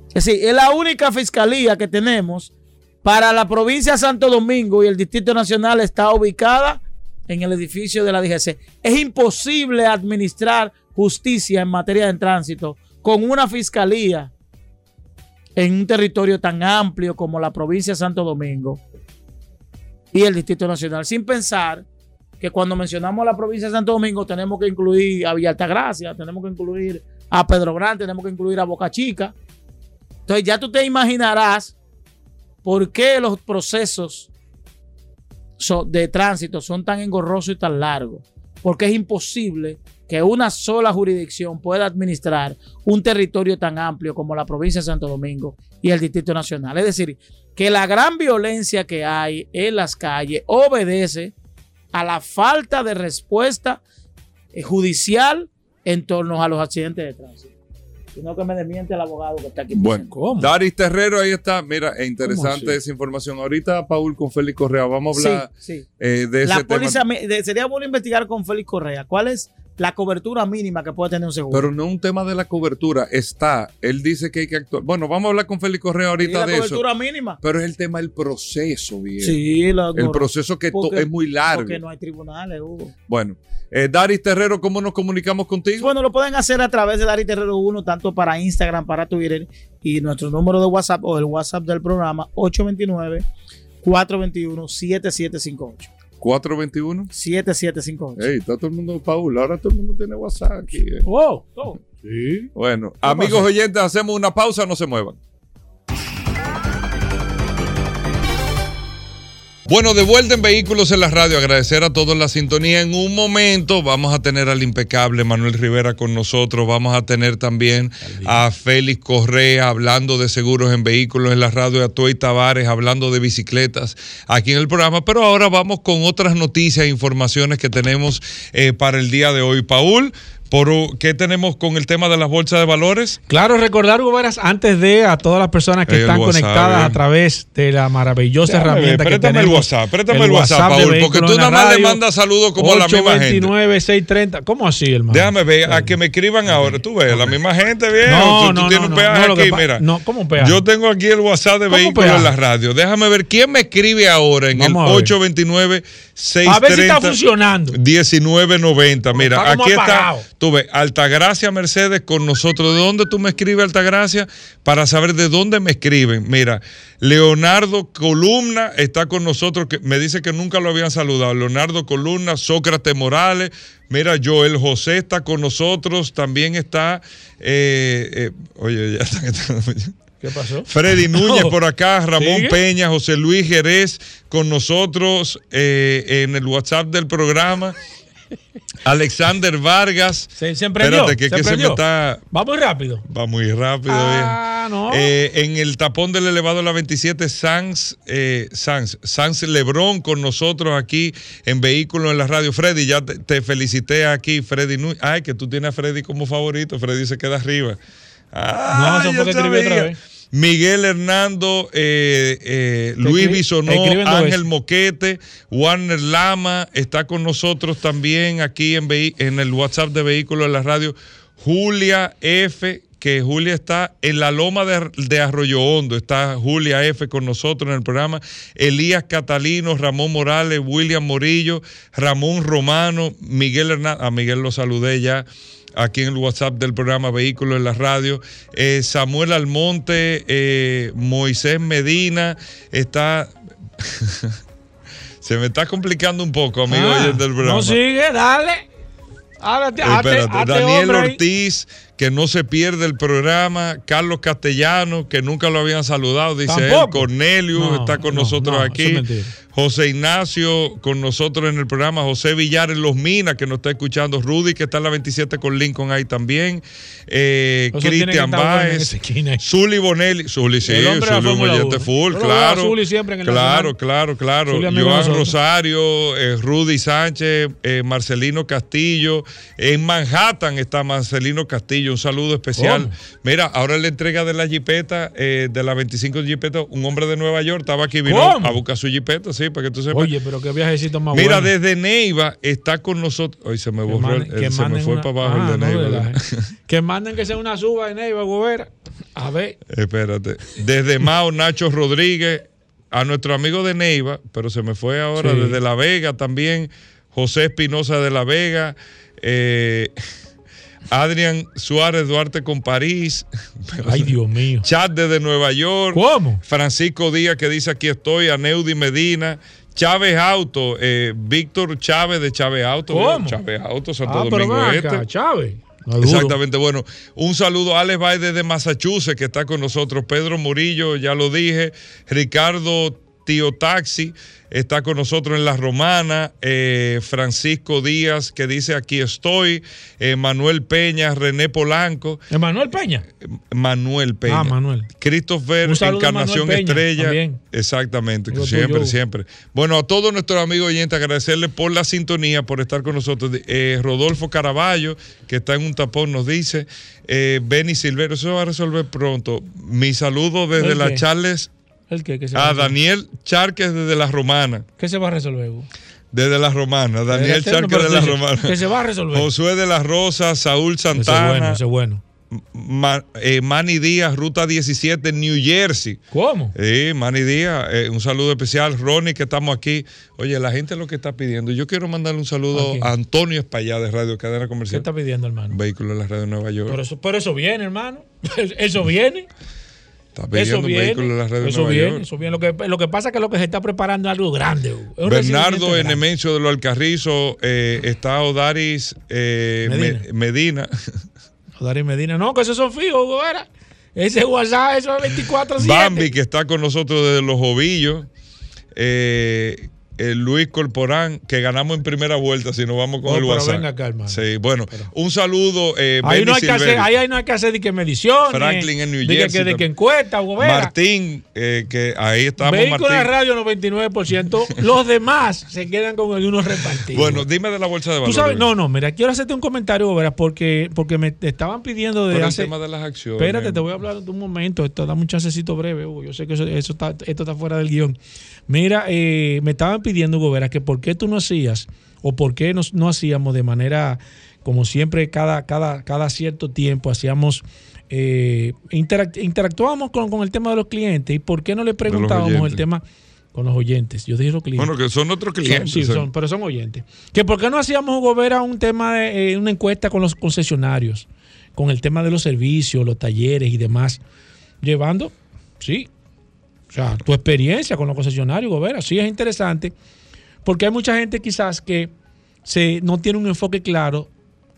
Es decir, es la única fiscalía que tenemos para la provincia de Santo Domingo y el Distrito Nacional está ubicada en el edificio de la DGC. Es imposible administrar justicia en materia de tránsito con una fiscalía en un territorio tan amplio como la provincia de Santo Domingo y el Distrito Nacional, sin pensar que cuando mencionamos la provincia de Santo Domingo tenemos que incluir a Villa Altagracia, tenemos que incluir a Pedro Grande, tenemos que incluir a Boca Chica. Entonces ya tú te imaginarás por qué los procesos de tránsito son tan engorrosos y tan largos. Porque es imposible que una sola jurisdicción pueda administrar un territorio tan amplio como la provincia de Santo Domingo y el Distrito Nacional. Es decir, que la gran violencia que hay en las calles obedece a la falta de respuesta eh, judicial en torno a los accidentes de tránsito. Sino que me desmiente el abogado que está aquí. Bueno, ¿cómo? Daris Terrero, ahí está. Mira, es interesante esa información. Ahorita, Paul, con Félix Correa, vamos a hablar eh, de ese tema. sería bueno investigar con Félix Correa. ¿Cuál es la cobertura mínima que puede tener un seguro. Pero no un tema de la cobertura, está. Él dice que hay que actuar. Bueno, vamos a hablar con Félix Correa ahorita de eso. La cobertura mínima. Pero es el tema del proceso, bien. Sí, el proceso que es muy largo. Porque no hay tribunales, Hugo. Bueno, eh, Daris Terrero, ¿cómo nos comunicamos contigo? Bueno, lo pueden hacer a través de Daris Terrero 1, tanto para Instagram, para Twitter y nuestro número de WhatsApp o el WhatsApp del programa 829 421 7758. 421 7758. Ey, está todo el mundo, Paul. Ahora todo el mundo tiene WhatsApp aquí. Eh. Wow. Sí. Bueno, amigos oyentes, hacemos una pausa, no se muevan. Bueno, de vuelta en Vehículos en la Radio, agradecer a todos la sintonía. En un momento vamos a tener al impecable Manuel Rivera con nosotros, vamos a tener también a Félix Correa hablando de seguros en vehículos en la radio, a Toy Tavares hablando de bicicletas aquí en el programa, pero ahora vamos con otras noticias e informaciones que tenemos eh, para el día de hoy. Paul, por qué tenemos con el tema de las bolsas de valores. Claro, recordar, Hugo antes de a todas las personas que están conectadas a través de la maravillosa herramienta que tenemos. el WhatsApp, préstame el, WhatsApp, Paul, porque tú nada más le mandas saludos como a la misma gente. 29 630, ¿cómo así, hermano? Déjame ver, a que me escriban ahora, tú ves, la misma gente, bien. No, tú, no, tú tienes un peaje aquí, mira. No, ¿cómo peaje? Yo tengo aquí el WhatsApp de vehículos en la radio. Déjame ver quién me escribe ahora en el 829 630 A ver si está funcionando. 1990. Mira, aquí está. Tú ves, Altagracia Mercedes con nosotros. ¿De dónde tú me escribes, Altagracia? Para saber de dónde me escriben. Mira, Leonardo Columna está con nosotros, que me dice que nunca lo habían saludado. Leonardo Columna, Sócrates Morales. Mira, Joel José está con nosotros. También está. Eh, eh, oye, ya está. ¿Qué pasó? Freddy Núñez por acá, Ramón Peña, José Luis Jerez con nosotros eh, en el WhatsApp del programa. Alexander Vargas. Se, se Espérate, que, se, me está. Va muy rápido. Va muy rápido. Ah, no. Eh, en el tapón del elevado de la 27, Sans, eh, Sans, Sans Lebrón con nosotros aquí en Vehículos en la Radio. Freddy, ya te, felicité aquí, Freddy. Ay, que tú tienes a Freddy como favorito. Freddy se queda arriba. no, que escribí otra vez. Miguel Hernando, eh, eh, Luis Bisonó, Ángel Moquete, Warner Lama, está con nosotros también aquí en, en el WhatsApp de Vehículos de la Radio. Julia F que Julia está en la loma de, Arroyo Hondo, está Julia F con nosotros en el programa, Elías Catalino, Ramón Morales, William Morillo, Ramón Romano, Miguel Hernández, a Miguel lo saludé ya aquí en el WhatsApp del programa Vehículos en la Radio, eh, Samuel Almonte, eh, Moisés Medina, está... Se me está complicando un poco, amigo, ah, del programa. No sigue, dale. Daniel Ortiz, que no se pierde el programa. Carlos Castellano, que nunca lo habían saludado, dice él. Cornelio está con nosotros aquí. José Ignacio con nosotros en el programa, José Villar en Los Minas, que nos está escuchando, Rudy, que está en la 27 con Lincoln ahí también, eh, Cristian Báez, Zuli Bonelli, Zuli sí, Zuli un full, claro, claro, claro, claro, Joan Rosario, eh, Rudy Sánchez, eh, Marcelino Castillo, en Manhattan está Marcelino Castillo, un saludo especial. Mira, ahora la entrega de la jipeta, de la 25 jipeta, un hombre de Nueva York estaba aquí, vino a buscar su jipeta, sí para que tú sepas. Oye, pero qué viajecito más Mira, desde Neiva está con nosotros. Hoy se me borró, el, se me fue para abajo el de ah, Neiva. que manden que sea una suba de Neiva, Gobera. A ver. Espérate. Desde Mao, Nacho Rodríguez, a nuestro amigo de Neiva, pero se me fue ahora, desde La Vega también, José Espinosa de La Vega. Eh, Adrián Suárez Duarte con París. Ay, Dios mío. Chat desde Nueva York. ¿Cómo? Francisco Díaz que dice aquí estoy. Aneudi Medina. Chávez Auto. Eh, Víctor Chávez de Chávez Auto. ¿Cómo? Chávez Auto, Santo ah, Domingo Este. Chávez. Exactamente, bueno, un saludo a Alex Baide de Massachusetts que está con nosotros, Pedro Murillo, ya lo dije, Ricardo Tío Taxi, está con nosotros en La Romana, eh, Francisco Díaz, que dice aquí estoy, eh, Manuel Peña, René Polanco. ¿Manuel Peña? Manuel Peña. Ah, Manuel. Christopher, Encarnación Estrella. Exactamente, siempre, siempre. Bueno, a todos nuestros amigos oyentes, agradecerles por la sintonía, por estar con nosotros. Eh, Rodolfo Caraballo, que está en un tapón, nos dice, Benny Silvero, eso va a resolver pronto. Mi saludo desde la Charles a Daniel Charques desde la Romana. ¿Qué se va a resolver? Desde la Romana. Daniel Charques de la Romana. ¿Qué se va a resolver? Josué de la Rosa, Saúl Santana. Ese bueno, bueno. Eh, Manny Díaz, Ruta 17, New Jersey. ¿Cómo? Sí, Manny Díaz, eh, un saludo especial. Ronnie, que estamos aquí. Oye, la gente lo que está pidiendo. Yo quiero mandarle un saludo a Antonio Espallá de Radio Cadena Comercial. ¿Qué está pidiendo, hermano? Vehículo de la Radio Nueva York. Pero eso, pero eso viene, hermano. eso viene. Está eso viene, eso viene, eso viene. Lo que, lo que pasa es que lo que se está preparando es algo grande. Bernardo Enemencio de los Alcarrizos, eh, está Odaris eh, Medina. Medina. Odaris Medina, no, que esos son fijos, era. Ese WhatsApp, eso es 24-7. Bambi, que está con nosotros desde los ovillos. Eh, Luis Corporán, que ganamos en primera vuelta si nos vamos con el WhatsApp. Venga calma. Sí, bueno, un saludo. Eh, ahí, no hay que hacer, ahí, no hay que hacer de que mediciones. Franklin en New Jersey. De que, de que encuesta, Martín, eh, que ahí estamos. Vehículo de radio 99%. los demás se quedan con el uno repartido. Bueno, dime de la bolsa de valores. ¿Tú sabes? No, no, mira, quiero hacerte un comentario, Gobera, porque, porque me estaban pidiendo de hace... el tema de las acciones. Espérate, te voy a hablar de un momento. Esto da un chancecito breve, Hugo. Yo sé que eso, está, esto está fuera del guion. Mira, eh, me estaban pidiendo, Gobera, que por qué tú no hacías o por qué no, hacíamos de manera, como siempre, cada, cada, cada cierto tiempo hacíamos... Eh, interactuábamos con, el tema de los clientes y por qué no le preguntábamos el tema con los oyentes. Yo dije los clientes. Bueno, que son otros clientes. sí, son, pero son oyentes. Que por qué no hacíamos Gobera un tema de eh, una encuesta con los concesionarios, con el tema de los servicios, los talleres y demás, llevando, sí, sea, tu experiencia con los concesionarios, Gobera, sí es interesante, porque hay mucha gente quizás que se, no tiene un enfoque claro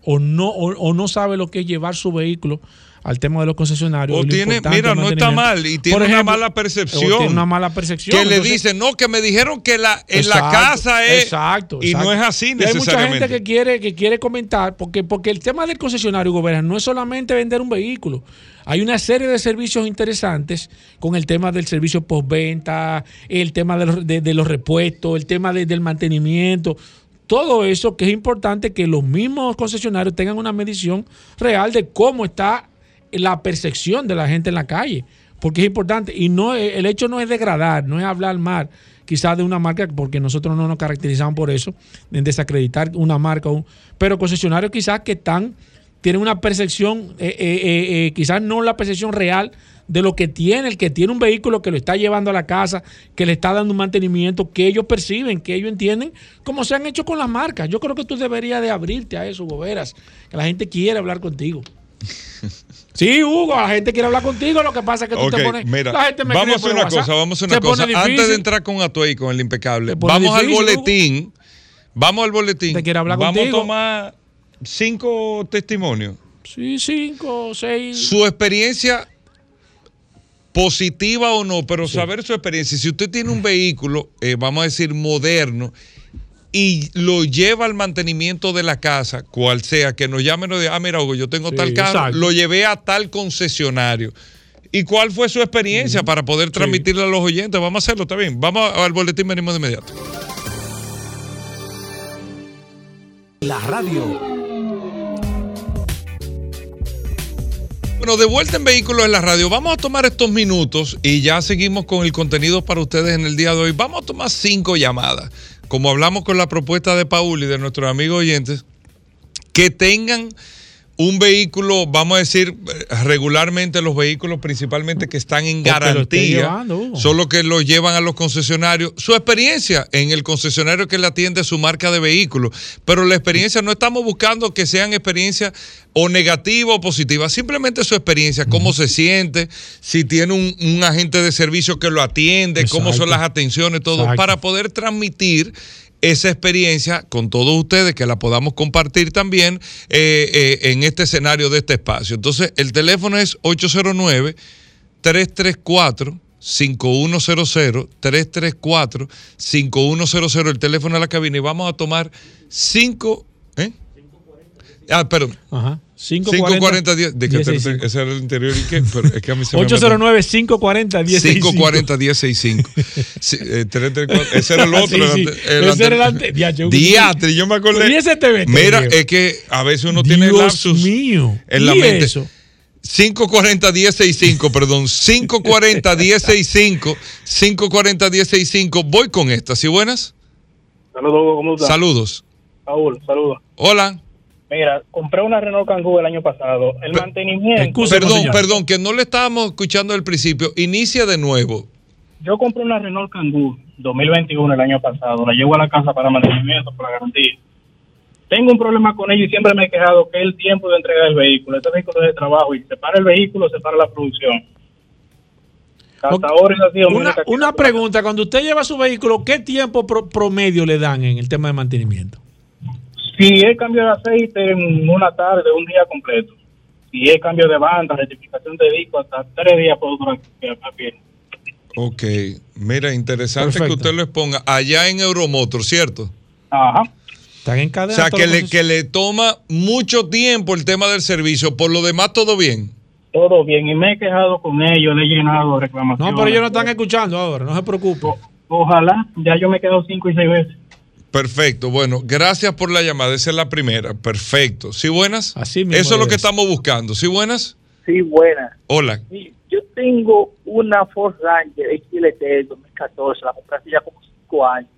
o no, o no sabe lo que es llevar su vehículo al tema de los concesionarios. O tiene, mira, no está mal y tiene una mala percepción. Tiene una mala percepción. Que le dicen, no, que me dijeron que la, en la casa es. Exacto, Y no es así necesariamente. hay mucha gente que quiere, que quiere comentar, porque, porque el tema del concesionario, gobierno, no es solamente vender un vehículo. Hay una serie de servicios interesantes con el tema del servicio postventa, el tema de los, de, los repuestos, el tema del mantenimiento todo eso que es importante que los mismos concesionarios tengan una medición real de cómo está la percepción de la gente en la calle. porque es importante. Y no el hecho no es degradar, no es hablar mal quizás de una marca, porque nosotros no nos caracterizamos por eso, en desacreditar una marca, pero concesionarios quizás que están, tienen una percepción, eh, eh, quizás no la percepción real de lo que tiene, el que tiene un vehículo que lo está llevando a la casa, que le está dando un mantenimiento, que ellos perciben, que ellos entienden, como se han hecho con las marcas. Yo creo que tú deberías de abrirte a eso, Boberas, que la gente quiere hablar contigo. Sí, Hugo, la gente quiere hablar contigo, lo que pasa es que tú te pones... la gente me vamos a una cosa, vamos a una cosa. Antes de entrar con Atuey, con el impecable, vamos al boletín. Vamos al boletín. Te quiere hablar vamos a tomar cinco testimonios. Sí, cinco, seis. Su experiencia positiva o no, pero saber su experiencia. Si usted tiene un vehículo, eh, vamos a decir, moderno, y lo lleva al mantenimiento de la casa, cual sea, que nos llamen y digan, ah, mira, Hugo, yo tengo tal carro, lo llevé a tal concesionario. ¿Y cuál fue su experiencia para poder transmitirle a los oyentes? Vamos a hacerlo, está bien. Vamos al boletín, venimos de inmediato. La radio Bueno, de vuelta en Vehículos en la Radio, vamos a tomar estos minutos y ya seguimos con el contenido para ustedes en el día de hoy. Vamos a tomar cinco llamadas, como hablamos con la propuesta de Paul y de nuestros amigos oyentes, que tengan un vehículo, vamos a decir, regularmente los vehículos principalmente que están en garantía, son los que lo llevan a los concesionarios. Su experiencia en el concesionario que le atiende su marca de vehículo, pero la experiencia no estamos buscando que sean experiencias o negativas o positivas, simplemente su experiencia, cómo se siente, si tiene un, agente de servicio que lo atiende, cómo son las atenciones, todo, para poder transmitir esa experiencia con todos ustedes, que la podamos compartir también eh, eh, en este escenario de este espacio. Entonces, el teléfono es 809 334 5100 334 5100 el teléfono de la cabina y vamos a tomar cinco ¿eh? Ah, perdón. Ajá. 540 10 de que ese era el interior y qué, pero es que a mí se 809 540 1065 540 1065 sí, eh, ese era el otro sí, sí. El ese era el ante Diatre, yo me acordé. ¿Y ese TV, mira es que a veces uno tiene lapsus mío. en la mente. eso? 540 1065 perdón. 540 1065 540 1065 voy con esta ¿sí buenas? Saludos ¿cómo estás? Saludos. Paul saludos. Hola Mira, compré una Renault Kangoo el año pasado. El mantenimiento. perdón, perdón, que no le estábamos escuchando al principio. Inicia de nuevo. Yo compré una Renault Kangoo 2021 el año pasado. La llevo a la casa para mantenimiento, para garantía. Tengo un problema con ella y siempre me he quejado que es el tiempo de entrega del vehículo. Este vehículo es de trabajo y se para el vehículo, se para la producción. Hasta ahora ha sido una, una pregunta, cuando usted lleva su vehículo, ¿qué tiempo promedio le dan en el tema de mantenimiento? Si es cambio de aceite en una tarde, un día completo. Si es cambio de banda, rectificación de disco, hasta tres días puedo durar bien. Ok, mira, interesante que usted lo exponga. Allá en Euromotor, ¿cierto? Ajá. Están en cadena. O sea, que le, que le toma mucho tiempo el tema del servicio. Por lo demás, todo bien. Todo bien. Y me he quejado con ellos, le he llenado reclamaciones. No, pero ellos no están escuchando ahora, no se preocupe. ojalá, ya yo me he quedado cinco y seis veces. Perfecto, bueno, gracias por la llamada, esa es la primera, perfecto. ¿Sí buenas? Así mismo Eso es lo que estamos buscando, ¿sí buenas? Sí, buenas. Hola. yo tengo una Ford Ranger XLT del 2014, la compré hace ya como cinco años,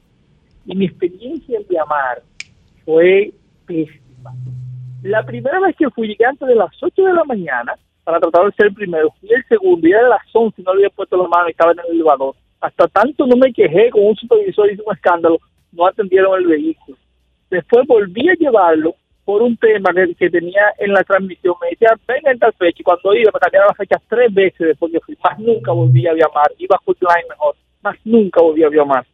y mi experiencia en llamar fue pésima. La primera vez que fui, llegué antes de las 8 de la mañana para tratar de ser el primero, fui el segundo, y era de las 11 no había puesto la mano y estaba en el elevador. Hasta tanto no me quejé con un supervisor, hizo un escándalo, no atendieron el vehículo. Después volví a llevarlo por un tema que, tenía en la transmisión. Me decía, venga en tal fecha. Y cuando iba, me cambiaron la fecha tres veces después que fui. Más nunca volví a llamar. Iba a line mejor. Más nunca volví a llamar.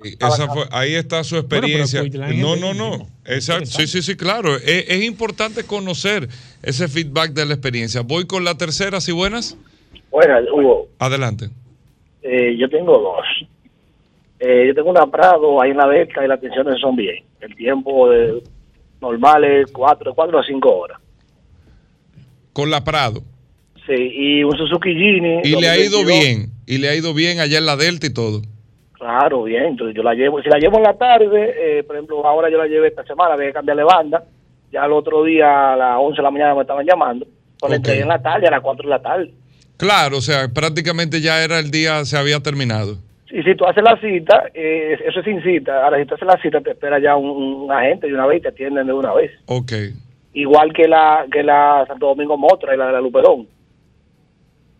Esa fue, ahí está su experiencia. no, no, no. Exacto. Sí, sí, sí, claro. Es, importante conocer ese feedback de la experiencia. Voy con la tercera, si buenas. Buenas, Hugo. Adelante. Eh, yo tengo dos. Eh, yo tengo una Prado ahí en la Delta y las tensiones son bien. El tiempo normal es 4, cuatro a 5 horas. ¿Con la Prado? Sí, y un Suzuki Gini. ¿Y le ha ido bien? ¿Y le ha ido bien allá en la Delta y todo? Claro, bien. Entonces yo la llevo, si la llevo en la tarde, eh, por ejemplo, ahora yo la llevé esta semana, había que cambiarle banda. Ya el otro día a las 11 de la mañana me estaban llamando. Pues la entregué en la tarde, a las 4 de la tarde. Claro, o sea, prácticamente ya era el día, se había terminado. Y si tú haces la cita, eh, eso es sin cita. Ahora, si tú haces la cita, te espera ya un, agente de una vez y te atienden de una vez. Ok. Igual que la que la Santo Domingo Motra y la de la Luperón.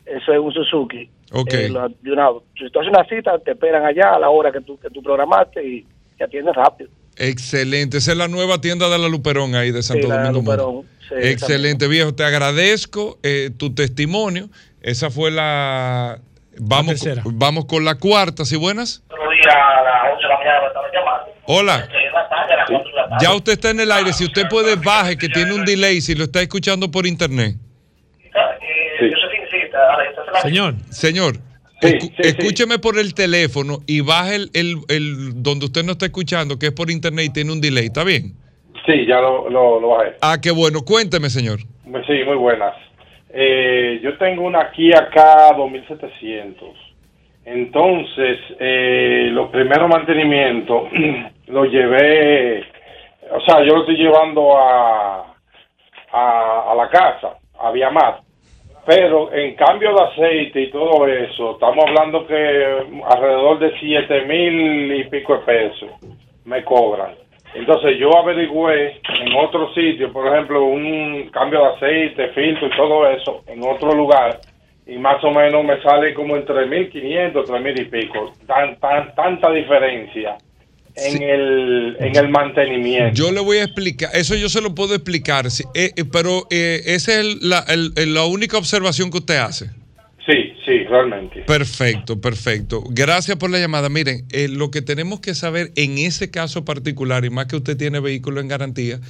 Eso es un Suzuki. Ok. Eh, de una, si tú haces una cita, te esperan allá a la hora que tú, que tú programaste y te atienden rápido. Excelente. Esa es la nueva tienda de la Luperón ahí de Santo Domingo Motra. Excelente, viejo. Te agradezco eh, tu testimonio. Esa fue la. Vamos, vamos con la cuarta, ¿sí buenas? Hola. Ya usted está en el aire. Si usted puede, baje, que tiene un delay si lo está escuchando por internet. Señor. Señor. escúcheme por el teléfono y baje el, el, el, donde usted no está escuchando, que es por internet y tiene un delay. ¿Está bien? Sí, ya lo, lo, bajé. Ah, qué bueno. Cuénteme, señor. Sí, muy buenas. Eh, yo tengo una Kia K 2700. Entonces, eh, los primeros mantenimientos lo llevé, o sea, yo lo estoy llevando a, a, la casa, a más. Pero en cambio de aceite y todo eso, estamos hablando que alrededor de siete mil y pico de pesos me cobran. Entonces yo averigüé en otro sitio, por ejemplo, un cambio de aceite, filtro y todo eso, en otro lugar, y más o menos me sale como entre 3.500, 3.000 y pico. Tan, tan, tanta diferencia en, el, en el mantenimiento. Yo le voy a explicar, eso yo se lo puedo explicar, eh, eh, pero eh, esa es la, la única observación que usted hace. Sí, realmente. Perfecto, perfecto. Gracias por la llamada. Miren, eh, lo que tenemos que saber en ese caso particular, y más que usted tiene vehículo en garantía,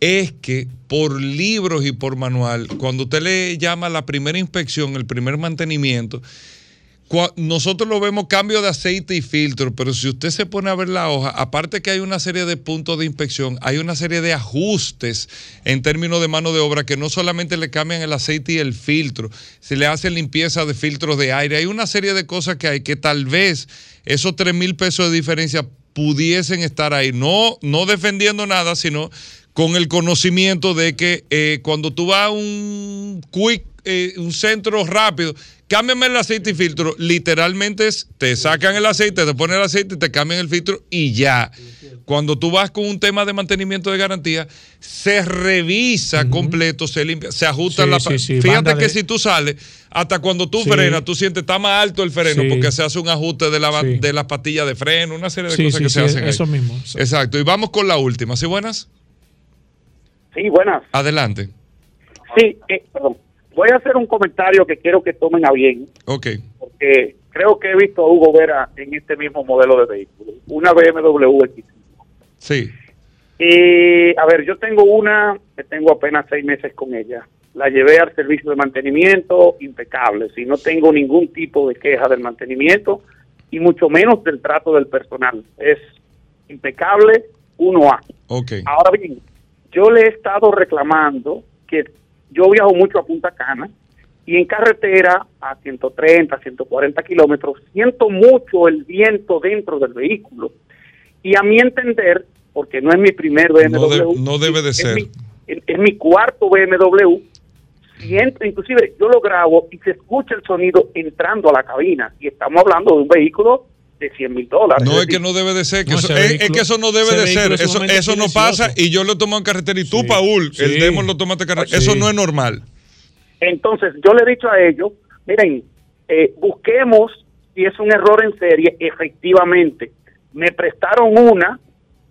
es que por libros y por manual, cuando usted le llama la primera inspección, el primer mantenimiento, nosotros lo vemos cambio de aceite y filtro, pero si usted se pone a ver la hoja, aparte que hay una serie de puntos de inspección, hay una serie de ajustes en términos de mano de obra que no solamente le cambian el aceite y el filtro, se le hace limpieza de filtros de aire, hay una serie de cosas que hay que tal vez esos 3 mil pesos de diferencia pudiesen estar ahí, no, no defendiendo nada, sino con el conocimiento de que eh, cuando tú vas a un quick, eh, un centro rápido, cámbiame el aceite y filtro. Literalmente es, te sacan el aceite, te ponen el aceite, te cambian el filtro y ya. Cuando tú vas con un tema de mantenimiento de garantía, se revisa completo, se limpia, se ajusta la Fíjate que si tú sales, hasta cuando tú frenas, tú sientes está más alto el freno porque se hace un ajuste de la, de las patillas de freno, una serie de cosas que se hacen. Eso mismo. Exacto. Y vamos con la última. ¿Sí buenas? Sí, buenas. Adelante. Sí, eh, perdón voy a hacer un comentario que quiero que tomen a bien. Ok. Porque creo que he visto a Hugo Vera en este mismo modelo de vehículo. Una BMW X5. Sí. Y, a ver, yo tengo una que tengo apenas seis meses con ella. La llevé al servicio de mantenimiento impecable. Si no tengo ningún tipo de queja del mantenimiento y mucho menos del trato del personal. Es impecable 1A. Ok. Ahora bien, yo le he estado reclamando que yo viajo mucho a Punta Cana y en carretera a 130, 140 kilómetros siento mucho el viento dentro del vehículo. Y a mi entender, porque no es mi primer BMW, no, debe de ser. es, mi cuarto BMW, siento, inclusive yo lo grabo y se escucha el sonido entrando a la cabina. Y estamos hablando de un vehículo de 100 mil dólares. No, es, que no debe de ser. Que eso, es, que eso no debe de ser. Eso, eso no pasa y yo lo tomo en carretera. Y tú, Paul, el demo lo tomaste en carretera. Eso no es normal. Entonces, yo le he dicho a ellos, miren, eh, busquemos si es un error en serie. Efectivamente, me prestaron una,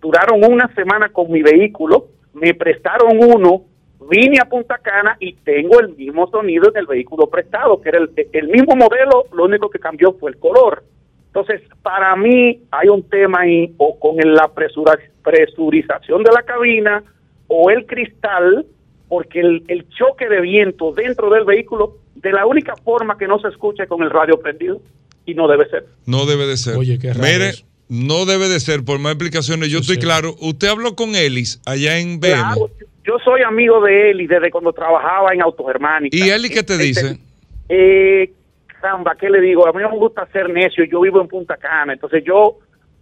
duraron una semana con mi vehículo, me prestaron uno, vine a Punta Cana y tengo el mismo sonido en el vehículo prestado, que era el, el mismo modelo, lo único que cambió fue el color. Entonces, para mí hay un tema ahí o con la presurización de la cabina o el cristal, porque el, choque de viento dentro del vehículo, de la única forma que no se escuche con el radio prendido, y no debe ser. No debe de ser. Oye, qué raro Mire, no debe de ser, por más explicaciones, yo estoy claro. Usted habló con Elis allá en BM. Claro, yo soy amigo de Elis desde cuando trabajaba en Autogermánica. ¿Y Elis qué te este, dice? Eh, ¿qué le digo? A mí no me gusta ser necio, yo vivo en Punta Cana, entonces yo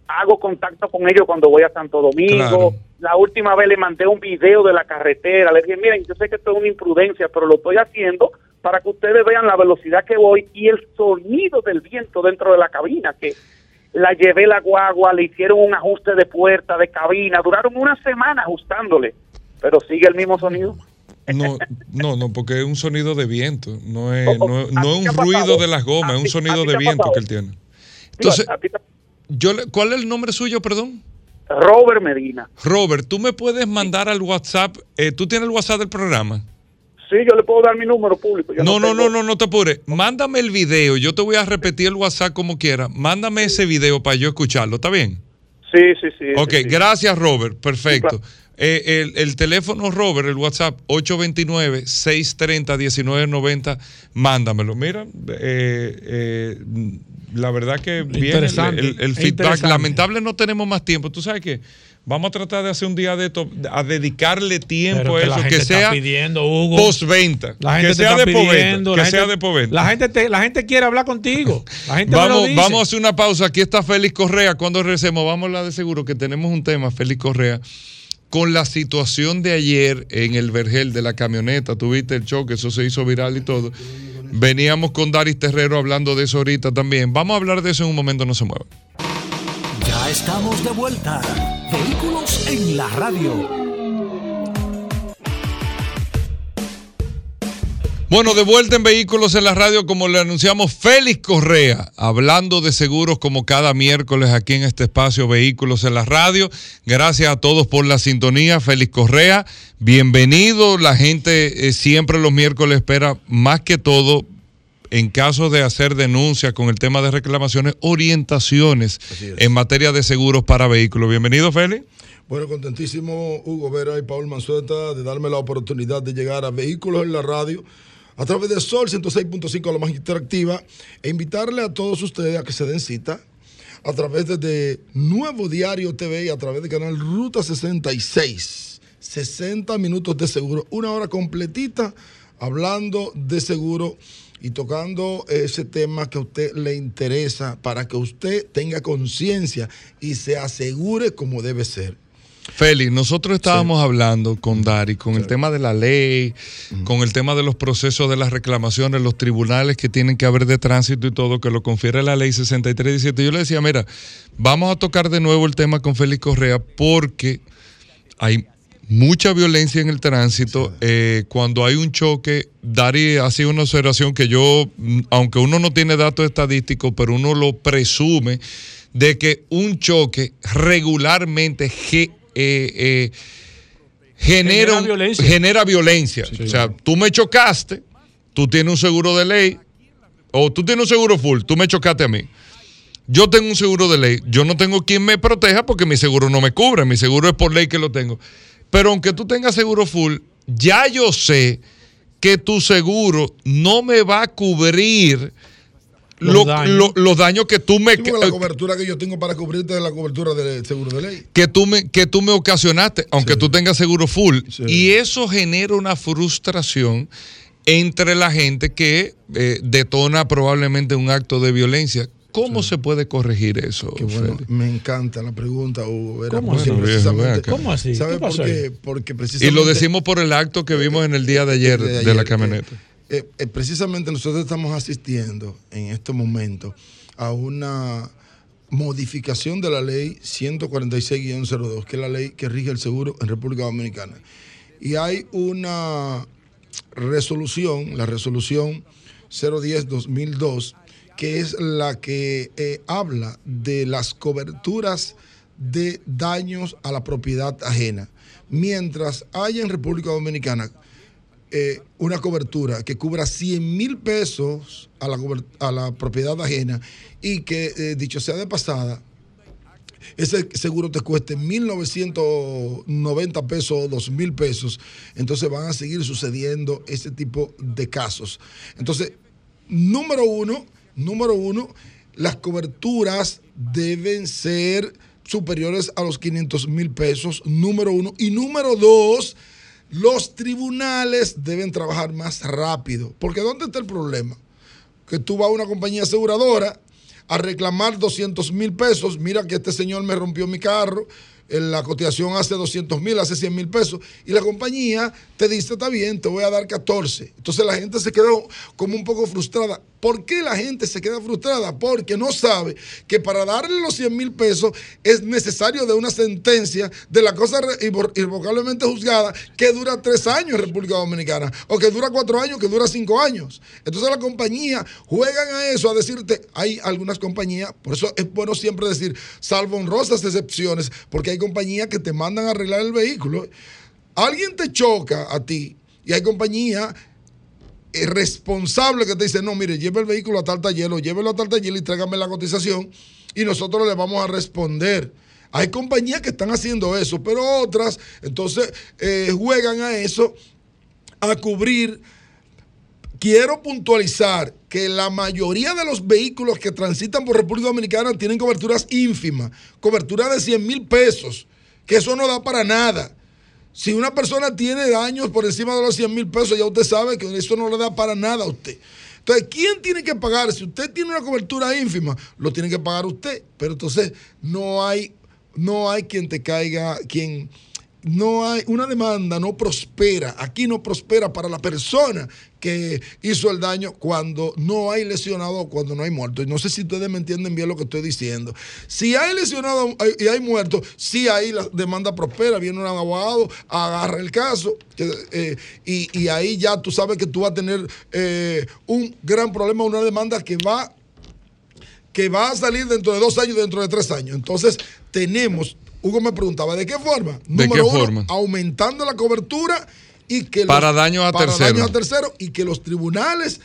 hago contacto con ellos cuando voy a Santo Domingo. La última vez le mandé un video de la carretera, le dije, miren, yo sé que esto es una imprudencia, pero lo estoy haciendo para que ustedes vean la velocidad que voy y el sonido del viento dentro de la cabina, que la llevé la guagua, le hicieron un ajuste de puerta, de cabina, duraron una semana ajustándole, pero sigue el mismo sonido. No, no, no, porque es un sonido de viento, no es, no, es un ruido de las gomas, es un sonido de viento que él tiene. Entonces, yo, ¿cuál es el nombre suyo, perdón? Robert Medina. Robert, ¿tú me puedes mandar al WhatsApp? Eh, ¿Tú tienes el WhatsApp del programa? Sí, yo le puedo dar mi número público. no, no, no, no, no, te apures. Mándame el video. Yo te voy a repetir el WhatsApp como quiera. Mándame ese video para yo escucharlo. ¿Está bien? Sí, sí, sí. Ok, gracias, Robert. Perfecto. Eh, el, teléfono Robert, el WhatsApp, 829-630-1990, mándamelo. Mira, eh, eh, la verdad que viene el, el feedback. Lamentable no tenemos más tiempo. ¿Tú sabes qué? Vamos a tratar de hacer un día de esto, a dedicarle tiempo a eso, que sea pidiendo, postventa, que sea de poventa, que sea de. La gente, la gente quiere hablar contigo. vamos, vamos a hacer una pausa. Aquí está Félix Correa. Cuando regresemos, vamos a hablar de seguro que tenemos un tema, Félix Correa, con la situación de ayer en el vergel de la camioneta. Tuviste el choque, eso se hizo viral y todo. Veníamos con Daris Terrero hablando de eso ahorita también. Vamos a hablar de eso en un momento, no se muevan. Ya estamos de vuelta. Vehículos en la radio. Bueno, de vuelta en Vehículos en la radio, como le anunciamos, Félix Correa, hablando de seguros como cada miércoles aquí en este espacio Vehículos en la radio. Gracias a todos por la sintonía. Félix Correa, bienvenido. La gente eh, siempre los miércoles espera más que todo en caso de hacer denuncias con el tema de reclamaciones, orientaciones en materia de seguros para vehículos. Bienvenido, Félix. Bueno, contentísimo Hugo Vera y Paul Manzueta de darme la oportunidad de llegar a Vehículos en la Radio a través de Sol 106.5, la más interactiva, e invitarle a todos ustedes a que se den cita a través de Nuevo Diario TV y a través del canal Ruta 66. 60 minutos de seguro, una hora completita hablando de seguro y tocando ese tema que a usted le interesa para que usted tenga conciencia y se asegure como debe ser. Félix, nosotros estábamos hablando con Dari con el tema de la ley, con el tema de los procesos de las reclamaciones, los tribunales que tienen que haber de tránsito y todo, que lo confiere la ley 6317. Yo le decía, mira, vamos a tocar de nuevo el tema con Félix Correa porque hay mucha violencia en el tránsito. Eh, cuando hay un choque, Dari sido una observación que yo, aunque uno no tiene datos estadísticos, pero uno lo presume, de que un choque regularmente eh, eh, genera, violencia. Genera violencia. o sea, tú me chocaste, tú tienes un seguro de ley, o tú tienes un seguro full, tú me chocaste a mí. Yo tengo un seguro de ley, yo no tengo quien me proteja porque mi seguro no me cubre, mi seguro es por ley que lo tengo. Pero aunque tú tengas seguro full, ya yo sé que tu seguro no me va a cubrir los, daños. que tú me... la cobertura que yo tengo para cubrirte de la cobertura del seguro de ley. Que tú me, que tú me ocasionaste, aunque tú tengas seguro full. Y eso genera una frustración entre la gente que eh, detona probablemente un acto de violencia. ¿Cómo se puede corregir eso? bueno, me encanta la pregunta, Hugo. ¿Cómo, así? ¿Cómo así? ¿Sabe por qué? Porque precisamente, y lo decimos por el acto que vimos en el día de ayer de, la camioneta. Eh, eh, precisamente nosotros estamos asistiendo en este momento a una modificación de la ley 146-02, que es la ley que rige el seguro en República Dominicana. Y hay una resolución, la resolución 010-2002, que es la que eh, habla de las coberturas de daños a la propiedad ajena. Mientras haya en República Dominicana eh, una cobertura que cubra 100 mil pesos a la, a la, propiedad ajena y que, eh, dicho sea de pasada, ese seguro te cueste 1.990 pesos o 2.000 pesos, entonces van a seguir sucediendo ese tipo de casos. Entonces, número uno, Número uno, las coberturas deben ser superiores a los 500 mil pesos, número uno. Y número dos, los tribunales deben trabajar más rápido. Porque ¿dónde está el problema? Que tú vas a una compañía aseguradora a reclamar 200 mil pesos, mira que este señor me rompió mi carro, la cotización hace 200 mil, hace 100 mil pesos, y la compañía te dice, está bien, te voy a dar 14. Entonces la gente se quedó como un poco frustrada. ¿Por qué la gente se queda frustrada? Porque no sabe que para darle los 100 mil pesos es necesario de una sentencia de la cosa irrevocablemente juzgada que dura tres años en República Dominicana, o que dura cuatro años, que dura cinco años. Entonces la compañía juegan a eso, a decirte, hay algunas compañías, por eso es bueno siempre decir, salvo honrosas excepciones, porque hay compañías que te mandan a arreglar el vehículo. Alguien te choca a ti y hay compañías responsable que te dice, no, mire, lleve el vehículo a tal taller o llévelo a tal taller y tráigame la cotización y nosotros le vamos a responder. Hay compañías que están haciendo eso, pero otras entonces eh, juegan a eso, a cubrir. Quiero puntualizar que la mayoría de los vehículos que transitan por República Dominicana tienen coberturas ínfimas, cobertura de 100 mil pesos, que eso no da para nada. Si una persona tiene daños por encima de los 100 mil pesos, ya usted sabe que eso no le da para nada a usted. Entonces, ¿quién tiene que pagar? Si usted tiene una cobertura ínfima, lo tiene que pagar usted. Pero entonces no hay, no hay quien te caiga, quien no hay una demanda, no prospera. Aquí no prospera para la persona que hizo el daño cuando no hay lesionado o cuando no hay muerto. Y no sé si ustedes me entienden bien lo que estoy diciendo. Si hay lesionado y hay muerto, sí ahí la demanda prospera, viene un abogado, agarra el caso eh, y, ahí ya tú sabes que tú vas a tener eh, un gran problema, una demanda que va que va a salir dentro de dos años, dentro de tres años. Entonces, tenemos Hugo me preguntaba, ¿de qué forma? ¿De qué forma? Aumentando la cobertura y que para daños a terceros. a y que los tribunales,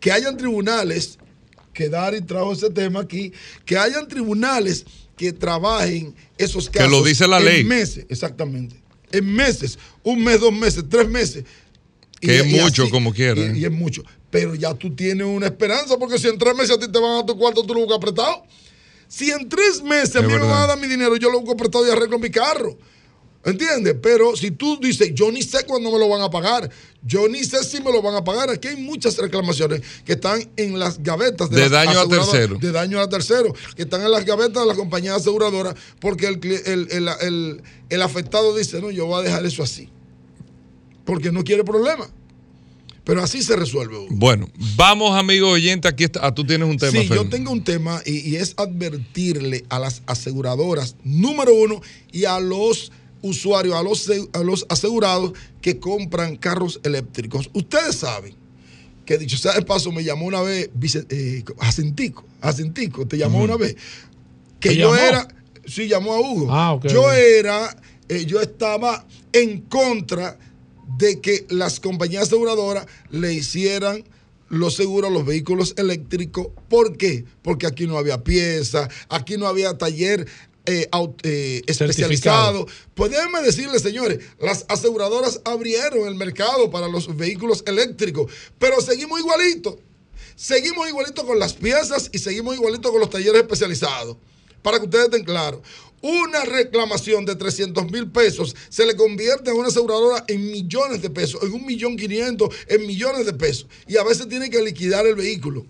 que hayan tribunales, que Dari trajo ese tema aquí, que hayan tribunales que trabajen esos casos. Que lo dice la ley. En meses, exactamente. En meses, un mes, dos meses, tres meses. Que es mucho, como quieras. Y, y, es mucho. Pero ya tú tienes una esperanza, porque si en tres meses a ti te van a tu cuarto, tú lo buscas apretado. Si en tres meses a mí me van a dar mi dinero, yo lo busco prestado y arreglo mi carro. ¿Entiendes? Pero si tú dices, yo ni sé cuándo me lo van a pagar, yo ni sé si me lo van a pagar, aquí hay muchas reclamaciones que están en las gavetas de, daño a tercero. De daño a tercero, que están en las gavetas de las compañías aseguradoras, porque el, el afectado dice, no, yo voy a dejar eso así, porque no quiere problema. Pero así se resuelve. Bueno, vamos, amigo oyente, aquí está, ah, tú tienes un tema. Sí, yo tengo un tema y, es advertirle a las aseguradoras, número uno, y a los usuarios, a los, a los asegurados que compran carros eléctricos. Ustedes saben que dicho sea de paso, me llamó una vez eh, Jacintico, Jacintico, te llamó una vez, que yo era, sí, llamó a Hugo. Ah, yo era, eh, yo estaba en contra de que las compañías aseguradoras le hicieran los seguros a los vehículos eléctricos. ¿Por qué? Porque aquí no había pieza, aquí no había taller eh, eh, especializado. Pues déjenme decirles, señores, las aseguradoras abrieron el mercado para los vehículos eléctricos, pero seguimos igualitos. Seguimos igualitos con las piezas y seguimos igualitos con los talleres especializados. Para que ustedes estén claros una reclamación de 300 mil pesos se le convierte a una aseguradora en millones de pesos, en un millón quinientos, en millones de pesos. Y a veces tiene que liquidar el vehículo.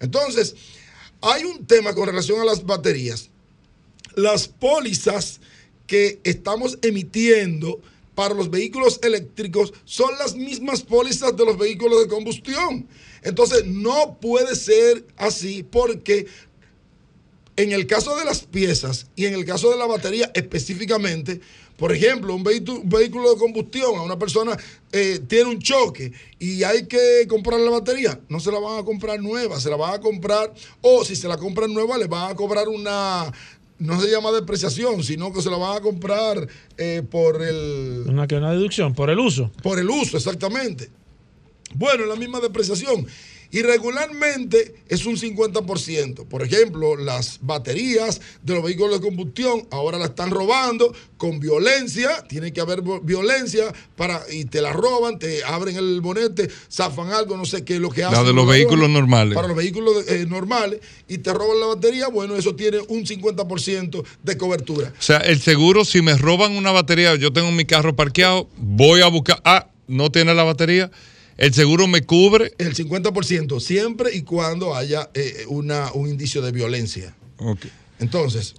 Entonces, hay un tema con relación a las baterías. Las pólizas que estamos emitiendo para los vehículos eléctricos son las mismas pólizas de los vehículos de combustión. Entonces, no puede ser así porque en el caso de las piezas y en el caso de la batería específicamente, por ejemplo, un vehículo, de combustión, a una persona eh, tiene un choque y hay que comprar la batería, no se la van a comprar nueva, se la van a comprar, o si se la compran nueva, le van a cobrar una, no se llama depreciación, sino que se la van a comprar eh, por el... Una, una deducción, por el uso. Por el uso, exactamente. Bueno, la misma depreciación. Y regularmente es un 50%. Por ejemplo, las baterías de los vehículos de combustión ahora la están robando con violencia. Tiene que haber violencia para y te la roban, te abren el bonete, zafan algo, no sé qué es lo que hacen. La de los vehículos normales. Para los vehículos eh, normales y te roban la batería, bueno, eso tiene un 50% de cobertura. O sea, el seguro, si me roban una batería, yo tengo mi carro parqueado, voy a buscar, ah, no tiene la batería ¿El seguro me cubre? El 50%, siempre y cuando haya eh, una, un indicio de violencia. Okay. Entonces,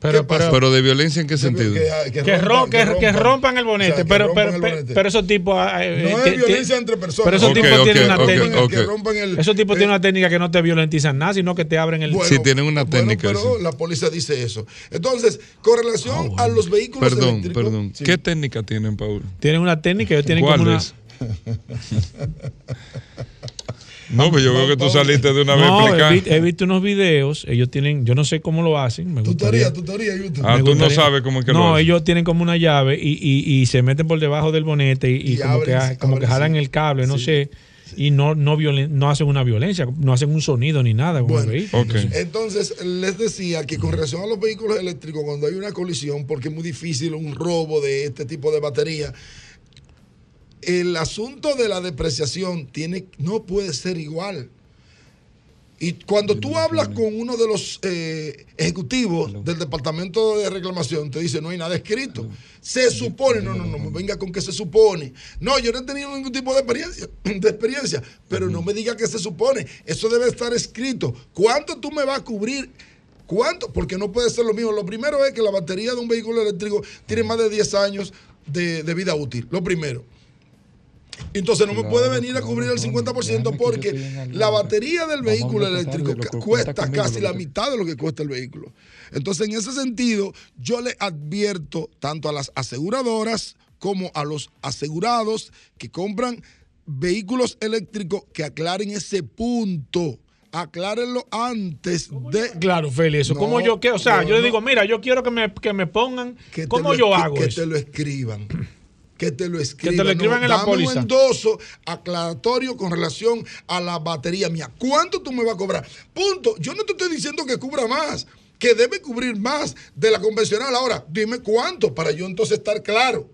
Pero, pero, de violencia en qué sentido? Que, que, rompan el bonete. pero, pero, esos tipos. Ah, eh, no es violencia entre personas. Pero esos tipos tienen una técnica. esos tipos tienen una técnica que no te violentizan nada, sino que te abren el. sí, tienen una técnica. pero la policía dice eso. Entonces, con relación ah, a los vehículos perdón, eléctricos. Perdón, ¿Qué técnica tienen, Paul? Tienen una técnica, ellos tienen como una. No, pues yo veo que tú saliste de una vez he, he, visto unos videos, ellos tienen, yo no sé cómo lo hacen. Me tutoría, tutoría, YouTube. Ah, tú no sabes cómo es que no, lo No, ellos tienen como una llave y, y, y, se meten por debajo del bonete y, como, que, como que jalan el cable, no sé y no, no, no hacen una violencia, no hacen un sonido ni nada con el vehículo. Entonces, les decía que con relación a los vehículos eléctricos, cuando hay una colisión, porque es muy difícil un robo de este tipo de batería, el asunto de la depreciación tiene, no puede ser igual. Y cuando tú hablas con uno de los eh, ejecutivos del departamento de reclamación, te dice, no hay nada escrito. Se supone, no, no, no, me venga con que se supone. No, yo no he tenido ningún tipo de experiencia, de experiencia pero no me diga que se supone. Eso debe estar escrito. ¿Cuánto tú me vas a cubrir? ¿Cuánto? Porque no puede ser lo mismo. Lo primero es que la batería de un vehículo eléctrico tiene más de 10 años de, de vida útil. Lo primero. Entonces no me puede venir a cubrir el 50% porque la batería del vehículo eléctrico cuesta casi la mitad de lo que cuesta el vehículo. Entonces en ese sentido yo le advierto tanto a las aseguradoras como a los asegurados que compran vehículos eléctricos que aclaren ese punto aclárenlo antes de. Claro, Feli, eso. ¿Cómo yo qué? O sea, yo le digo, mira, yo quiero que me, que me pongan. ¿Cómo yo hago que eso? te lo escriban que te lo escriban. Que te lo escriban en la póliza. un endoso aclaratorio con relación a la batería mía. ¿Cuánto tú me vas a cobrar? Punto. Yo no te estoy diciendo que cubra más, que debe cubrir más de la convencional. Ahora, dime cuánto para yo entonces estar claro.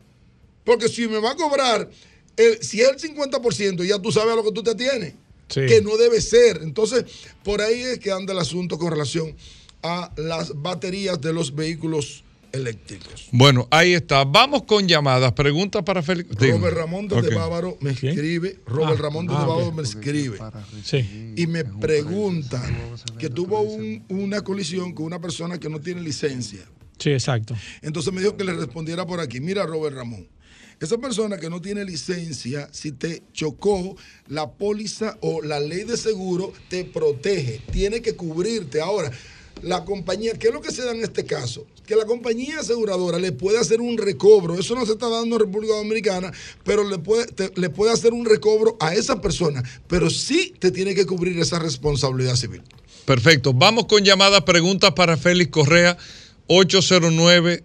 Porque si me va a cobrar, el, si es el 50%, ya tú sabes a lo que tú te tienes. Que no debe ser. Entonces, por ahí es que anda el asunto con relación a las baterías de los vehículos eléctricos. Bueno, ahí está. Vamos con llamadas. Preguntas para Félix. Robert Ramón de Bávaro me escribe. Robert ah, Ramón de ah, Bávaro me escribe. Y me pregunta que tuvo una colisión con una persona que no tiene licencia. Sí, exacto. Entonces me dijo que le respondiera por aquí. Mira, Robert Ramón. Esa persona que no tiene licencia, si te chocó, la póliza o la ley de seguro te protege, tiene que cubrirte. Ahora, la compañía, ¿qué es lo que se da en este caso? Que la compañía aseguradora le puede hacer un recobro, eso no se está dando en República Dominicana, pero le puede, le puede hacer un recobro a esa persona, pero sí te tiene que cubrir esa responsabilidad civil. Perfecto, vamos con llamadas, preguntas para Félix Correa, 809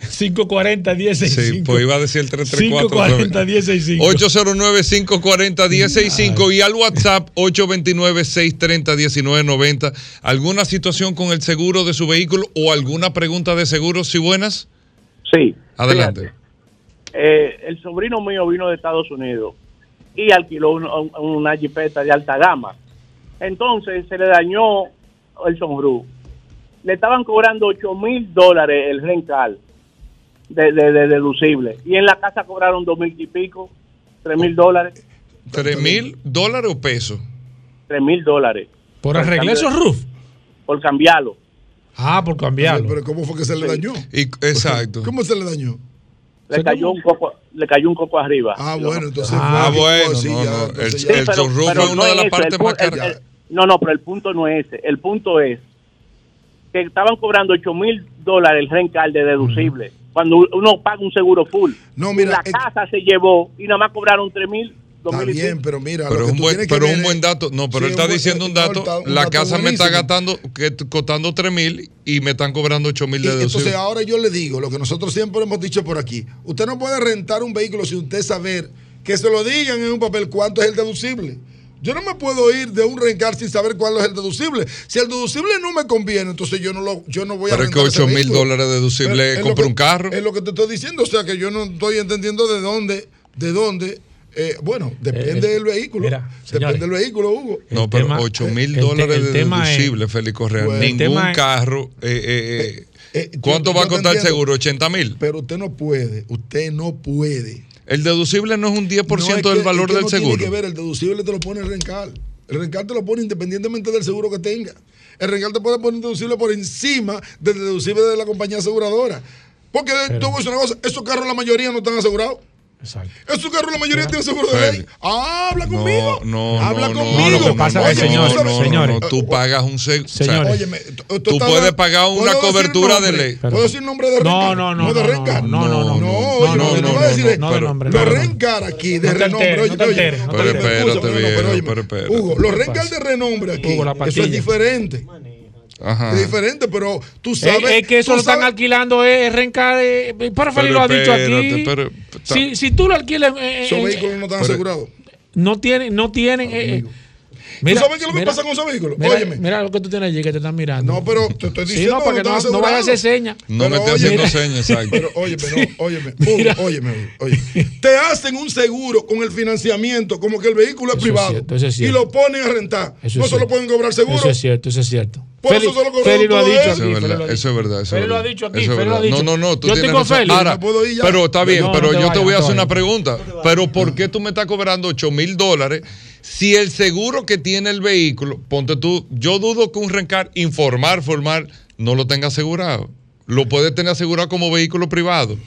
540 1065. Sí, pues iba a decir el 334. 540 1065. 809 540 1065 y al WhatsApp 829 630 1990. ¿Alguna situación con el seguro de su vehículo o alguna pregunta de seguro? ¿Sí buenas? Sí. Adelante. Eh, el sobrino mío vino de Estados Unidos y alquiló una jipeta de alta gama. Entonces se le dañó el sombrú. Le estaban cobrando 8 mil dólares el rental de, de, deducible. Y en la casa cobraron dos mil y pico, tres mil dólares. ¿Tres mil dólares o pesos? Tres mil dólares. ¿Por arreglar esos roof? Por cambiarlo. Ah, por cambiarlo. Pero ¿cómo fue que se le dañó? exacto. ¿Cómo se le dañó? Le cayó, un coco, le cayó un coco arriba. Ah, bueno, entonces. Ah, bueno, no, no. El, el es una de las partes más caras. No, no, pero el punto no es ese. El punto es que estaban cobrando 8 mil dólares el rencal de deducible cuando uno paga un seguro full. No, mira, la casa se llevó y nada más cobraron 3 mil. Está bien, pero mira, pero, un buen, pero un buen dato. No, pero él está diciendo un dato. la casa me está gastando, que, costando 3 mil y me están cobrando 8 mil de deducible. Entonces, ahora yo le digo lo que nosotros siempre hemos dicho por aquí. Usted no puede rentar un vehículo sin usted saber que se lo digan en un papel cuánto es el deducible. Yo no me puedo ir de un rencar sin saber cuál es el deducible. Si el deducible no me conviene, entonces yo no lo, yo no voy a Pero es que 8 mil dólares deducible compra un carro. Es lo que te estoy diciendo. O sea que yo no estoy entendiendo de dónde, de dónde. Eh, bueno, depende eh, del vehículo. depende del vehículo, Hugo. No, pero 8 mil dólares de deducible, Félix Correa. Ningún carro. Eh, ¿Cuánto va a costar el seguro? ¿80 mil? Pero usted no puede. Usted no puede el deducible no es un 10% del valor del seguro. Tiene que ver, el deducible te lo pone el rencal. El rencal te lo pone independientemente del seguro que tenga. el rencar te puede poner un deducible por encima del deducible de la compañía aseguradora. Porque tú voy a una cosa, esos carros la mayoría no están asegurados. Exacto. Esos carros la mayoría tienen seguro de ley. Ah, habla conmigo. No, habla no, conmigo. No, lo que pasa no, es, señor, no, no, señores. no, tú pagas un seguro. Señores. Óyeme, tú, puedes pagar una cobertura de ley. ¿Puedo decir nombre de No, Rencar? no, no, de no, Rencar. no, no, no, no. no, oye, no, no, voy a no, no, los no, no. Rencar aquí de No renombre. Oye, no oye, no Pero no, no, espérate. Hugo, los ¿Qué Rencar de renombre aquí, eso es diferente. Ajá. Es diferente, pero tú Es, sabes. es que eso lo están sabes- alquilando, es rencar. Eh, para Felipe Pero lo ha dicho aquí. pero- si, si tú lo alquilas. eh, Esos eh, vehículos no están asegurados. no tienen. No tienen eh, ¿Tú sabes qué es lo que pasa con esos vehículos? Mira, Óyeme. mira lo que tú tienes allí que te están mirando. No, pero te estoy Sí, diciendo no, para que no no, no vayas a hacer señas. No me Pero estés haciendo óyeme, señas, exacto. Pero óyeme, no, óyeme, Hugo, óyeme, oye. Te hacen un seguro con el financiamiento, como que el vehículo es Eso es privado. cierto, eso es y cierto. lo ponen a rentar. Eso no es se lo cierto. pueden cobrar seguro. Eso es cierto, eso es cierto. Por Feli, eso se lo cobraron Feli lo ha dicho. Eso es verdad, eso es verdad. Eso Feli es lo ha verdad. dicho aquí, Eso es Feli lo ha verdad. dicho. No, no, no, tú Yo estoy con. Feli. Me pero está bien, No, no pero yo te voy a no hacer una pregunta. Pero ¿por qué tú me estás cobrando 8 mil dólares si el seguro que tiene el vehículo, ponte tú, yo dudo que un rencar informar, formar, no lo tenga asegurado. Lo puede tener asegurado como vehículo privado.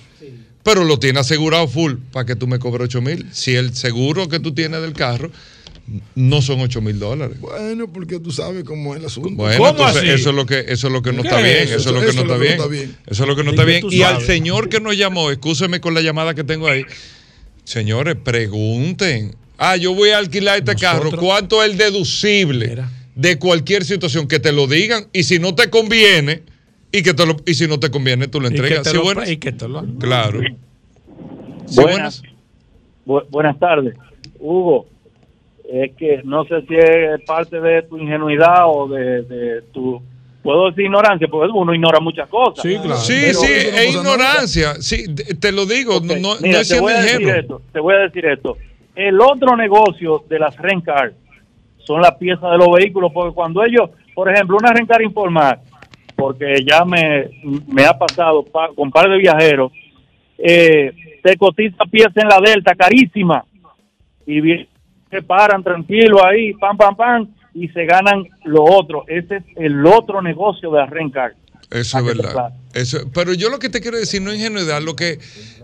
Pero lo tiene asegurado full para que tú me cobres 8 mil. Si el seguro que tú tienes del carro no son 8 mil dólares. Bueno, porque tú sabes cómo es el asunto. Bueno, ¿Cómo entonces así? eso es lo que eso es lo que no ¿Qué está es bien, eso? eso, es lo que no está bien. Eso es lo que no está bien. Y al señor que nos llamó, escúcheme con la llamada que tengo ahí. Señores, pregunten. Ah, yo voy a alquilar este Nosotros- carro. ¿Cuánto es el deducible Mira. de cualquier situación? Que te lo digan. Y si no te conviene, y que te lo, y si no te conviene, tú lo Y que entregas. te ¿Sí, lo- buenas? y que te lo hagan. Claro. ¿Sí, Buenas. Bu- buenas tardes. Hugo, es que no sé si es parte de tu ingenuidad o de, de tu, puedo decir ignorancia, porque uno ignora muchas cosas. Sí, claro. Sí, Pero- sí, es ignorancia. Sí, te te lo digo, no, no, mira, no es te siendo voy a decir esto, te voy a decir esto. El otro negocio de las rencar son las piezas de los vehículos, porque cuando ellos, por ejemplo, una rencar informal, porque ya me, me ha pasado pa- con un par de viajeros, eh, te cotiza pieza en la Delta carísima y bien, se paran tranquilo ahí, pam, pam, pam, y se ganan lo otro. Ese es el otro negocio de la rencar. Eso es verdad. Eso, pero yo lo que te quiero decir no ingenuidad, lo que,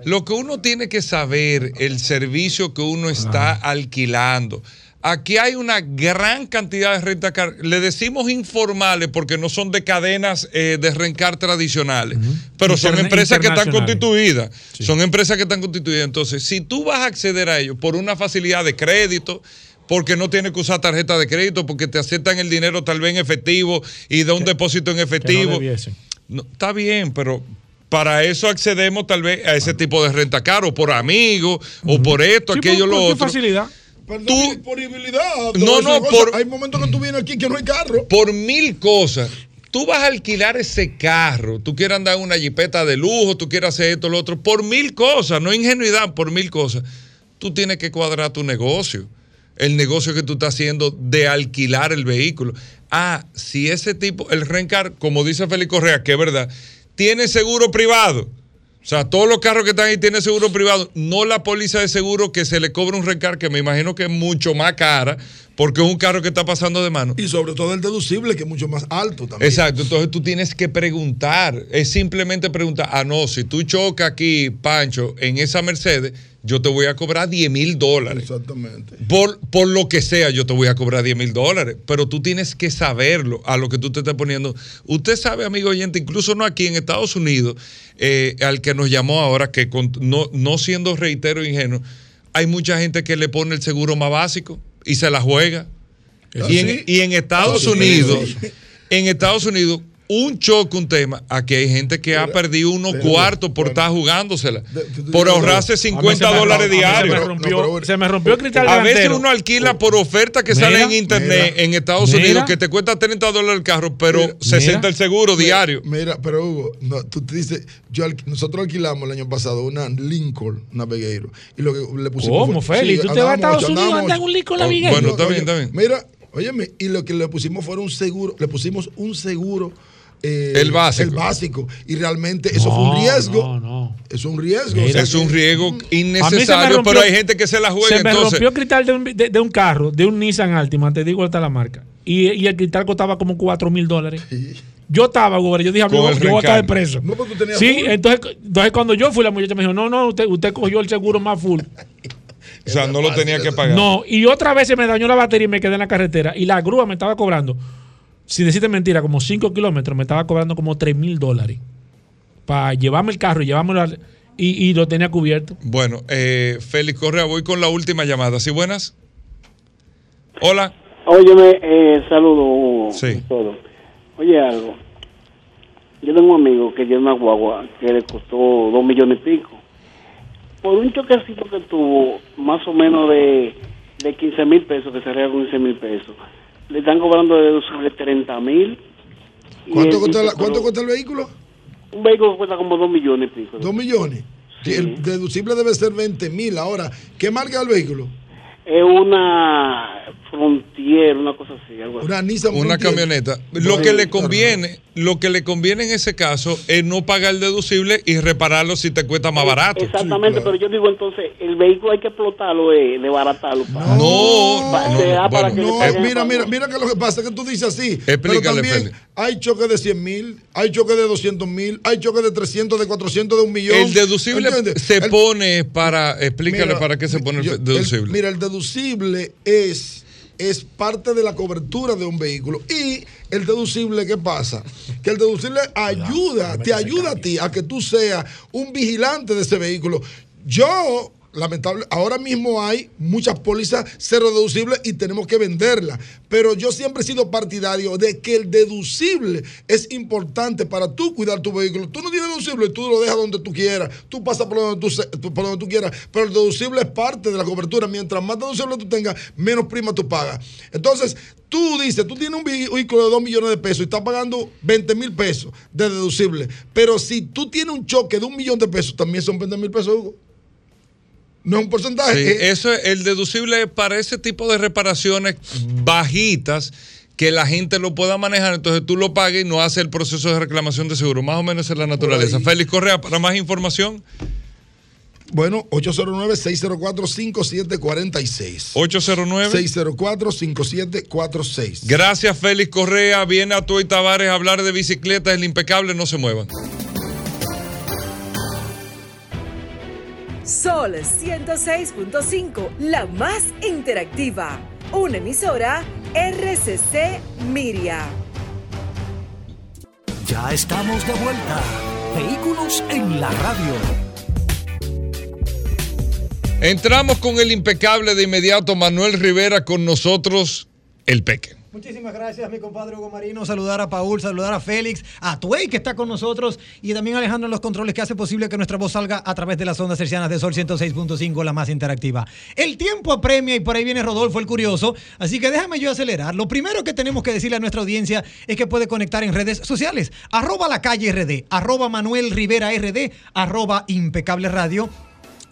lo que uno tiene que saber, el servicio que uno está alquilando. Aquí hay una gran cantidad de rentacar. Le decimos informales porque no son de cadenas eh, de rencar tradicionales, pero son empresas que están constituidas. Son empresas que están constituidas. Entonces, si tú vas a acceder a ellos por una facilidad de crédito, porque no tienes que usar tarjeta de crédito, porque te aceptan el dinero tal vez en efectivo y da un depósito en Que efectivo. no. No, está bien, pero para eso accedemos tal vez a ese tipo de renta caro, por amigos, o por esto, Sí, aquello, ¿por- lo por otro. facilidad? Perdón, Tú- disponibilidad. No, no, por- Hay momentos que tú vienes aquí que no hay carro. Por mil cosas. Tú vas a alquilar ese carro, tú quieres andar en una jipeta de lujo, tú quieres hacer esto, lo otro, por mil cosas, no ingenuidad, por mil cosas. Tú tienes que cuadrar tu negocio, el negocio que tú estás haciendo de alquilar el vehículo. Ah, si ese tipo, el rencar, como dice Félix Correa, que es verdad, tiene seguro privado. O sea, todos los carros que están ahí tienen seguro privado, no la póliza de seguro que se le cobra un rencar, que me imagino que es mucho más cara, porque es un carro que está pasando de mano. Y sobre todo el deducible, que es mucho más alto también. Exacto, entonces tú tienes que preguntar, es simplemente preguntar, ah, no, si tú chocas aquí, Pancho, en esa Mercedes, yo te voy a cobrar 10 mil dólares. Exactamente. Por, por lo que sea, yo te voy a cobrar 10 mil dólares, pero tú tienes que saberlo a lo que tú te estás poniendo. Usted sabe, amigo oyente, incluso no aquí en Estados Unidos, eh, al que nos llamó ahora, que con- no, no siendo reitero ingenuo, hay mucha gente que le pone el seguro más básico y se la juega. Y en, sí? y en Estados Ah, Unidos, en Estados Unidos, un choque, un tema, aquí hay gente que ha perdido unos cuartos por estar jugándosela, De- de- de- por ahorrarse A mí se 50 me dólares a diarios. Se me No, rompió, pero- se me rompió el cristal A veces uno alquila por oferta que Mira, sale en internet mira, en Estados mira. Unidos que te cuesta 30 dólares el carro, pero Mira, 60 mira. el seguro diario. Mira, pero Hugo, no, tú te dices, yo nosotros alquilamos el año pasado una Lincoln Navigator y lo que le pusimos ¿Cómo, fue- Feli? sí, ¿Tú te vas a Estados ocho, Unidos en ocho. un Lincoln Oh, Navigator? bueno, está Oye, bien, está bien. Mira, óyeme, y lo que le pusimos fue un seguro, le pusimos un seguro. Eh, El básico. El básico. Y realmente eso fue un No, riesgo. No, no. Es un riesgo. Mira. o sea Es un riesgo me innecesario, rompió- pero hay gente que se la juega. Se me entonces, rompió el cristal de un, de- de un carro, de un Nissan Altima, te digo hasta la marca. y, el cristal costaba como 4 mil dólares. Yo estaba, güey, yo dije, yo, voy a estar de preso. No, tú tenías sí, entonces, entonces cuando yo fui, la muchacha me dijo, no, no, usted, usted cogió el seguro más full. o sea, no lo tenía que pagar. No, y otra vez se me dañó la batería y me quedé en la carretera. Y la grúa me estaba cobrando, sin decirte mentira, como 5 kilómetros, me estaba cobrando como 3 mil dólares. Para llevarme el carro y llevármelo y, y, lo tenía cubierto. Bueno, eh, Félix Correa, voy con la última llamada. ¿Sí buenas? Hola. Óyeme, eh, saludo. Sí. Oye algo. Yo tengo un amigo que lleva una guagua que le costó dos millones y pico. Por un choquecito que tuvo, más o menos de, de 15 mil pesos, que sería 15 mil pesos, le están cobrando de sobre 30 mil. ¿Cuánto, cuesta el vehículo? Un vehículo cuesta como 2 millones pico. ¿2 millones? El deducible debe ser 20 mil. Ahora, ¿qué marca el vehículo? Es una Frontier, una cosa así. Algo así. Una, camioneta. Lo que le conviene, lo que le conviene en ese caso es no pagar el deducible y repararlo si te cuesta más barato. Exactamente, pero yo digo entonces, el vehículo hay que explotarlo, eh, desbaratarlo. no, no, mira, mira, mira que lo que pasa es que tú dices así. pero también hay choques de 100 mil, hay choques de 200 mil, hay choques de 300, de 400, de un millón. El deducible se pone para, explícale para qué se pone el deducible. mira, el deducible es es parte de la cobertura de un vehículo. Y el deducible, ¿qué pasa? Que el deducible ayuda, te ayuda a ti a que tú seas un vigilante de ese vehículo. Yo lamentable, ahora mismo hay muchas pólizas cero deducibles y tenemos que venderlas. Pero yo siempre he sido partidario de que el deducible es importante para tú cuidar tu vehículo. Tú no tienes deducible tú lo dejas donde tú quieras, tú pasas por donde tú, por donde tú quieras, pero el deducible es parte de la cobertura. Mientras más deducible tú tengas, menos prima tú pagas. Entonces, tú dices, tú tienes un vehículo de 2 millones de pesos y estás pagando 20 mil pesos de deducible, pero si tú tienes un choque de un millón de pesos, también son 20 mil pesos. No es un porcentaje. eso es el deducible para ese tipo de reparaciones bajitas que la gente lo pueda manejar, entonces tú lo pagues y no hace el proceso de reclamación de seguro. Más o menos es la naturaleza. Félix Correa, para más información. Bueno, 809-604-5746. 809-604-5746. Gracias, Félix Correa. Viene a Toy Tavares a hablar de bicicletas, el impecable, no se muevan. Sol 106.5, la más interactiva. Una emisora RCC Miria. Ya estamos de vuelta. Vehículos en la radio. Entramos con el impecable de inmediato Manuel Rivera con nosotros, el Peque. Muchísimas gracias, mi compadre Hugo Marino. Saludar a Paul, saludar a Félix, a Tuey, que está con nosotros, y también a Alejandro en los controles, que hace posible que nuestra voz salga a través de las ondas cercianas de Sol 106.5, la más interactiva. El tiempo apremia y por ahí viene Rodolfo el Curioso, así que déjame yo acelerar. Lo primero que tenemos que decirle a nuestra audiencia es que puede conectar en redes sociales. Arroba la calle arroba Manuel Rivera RD, arroba impecable radio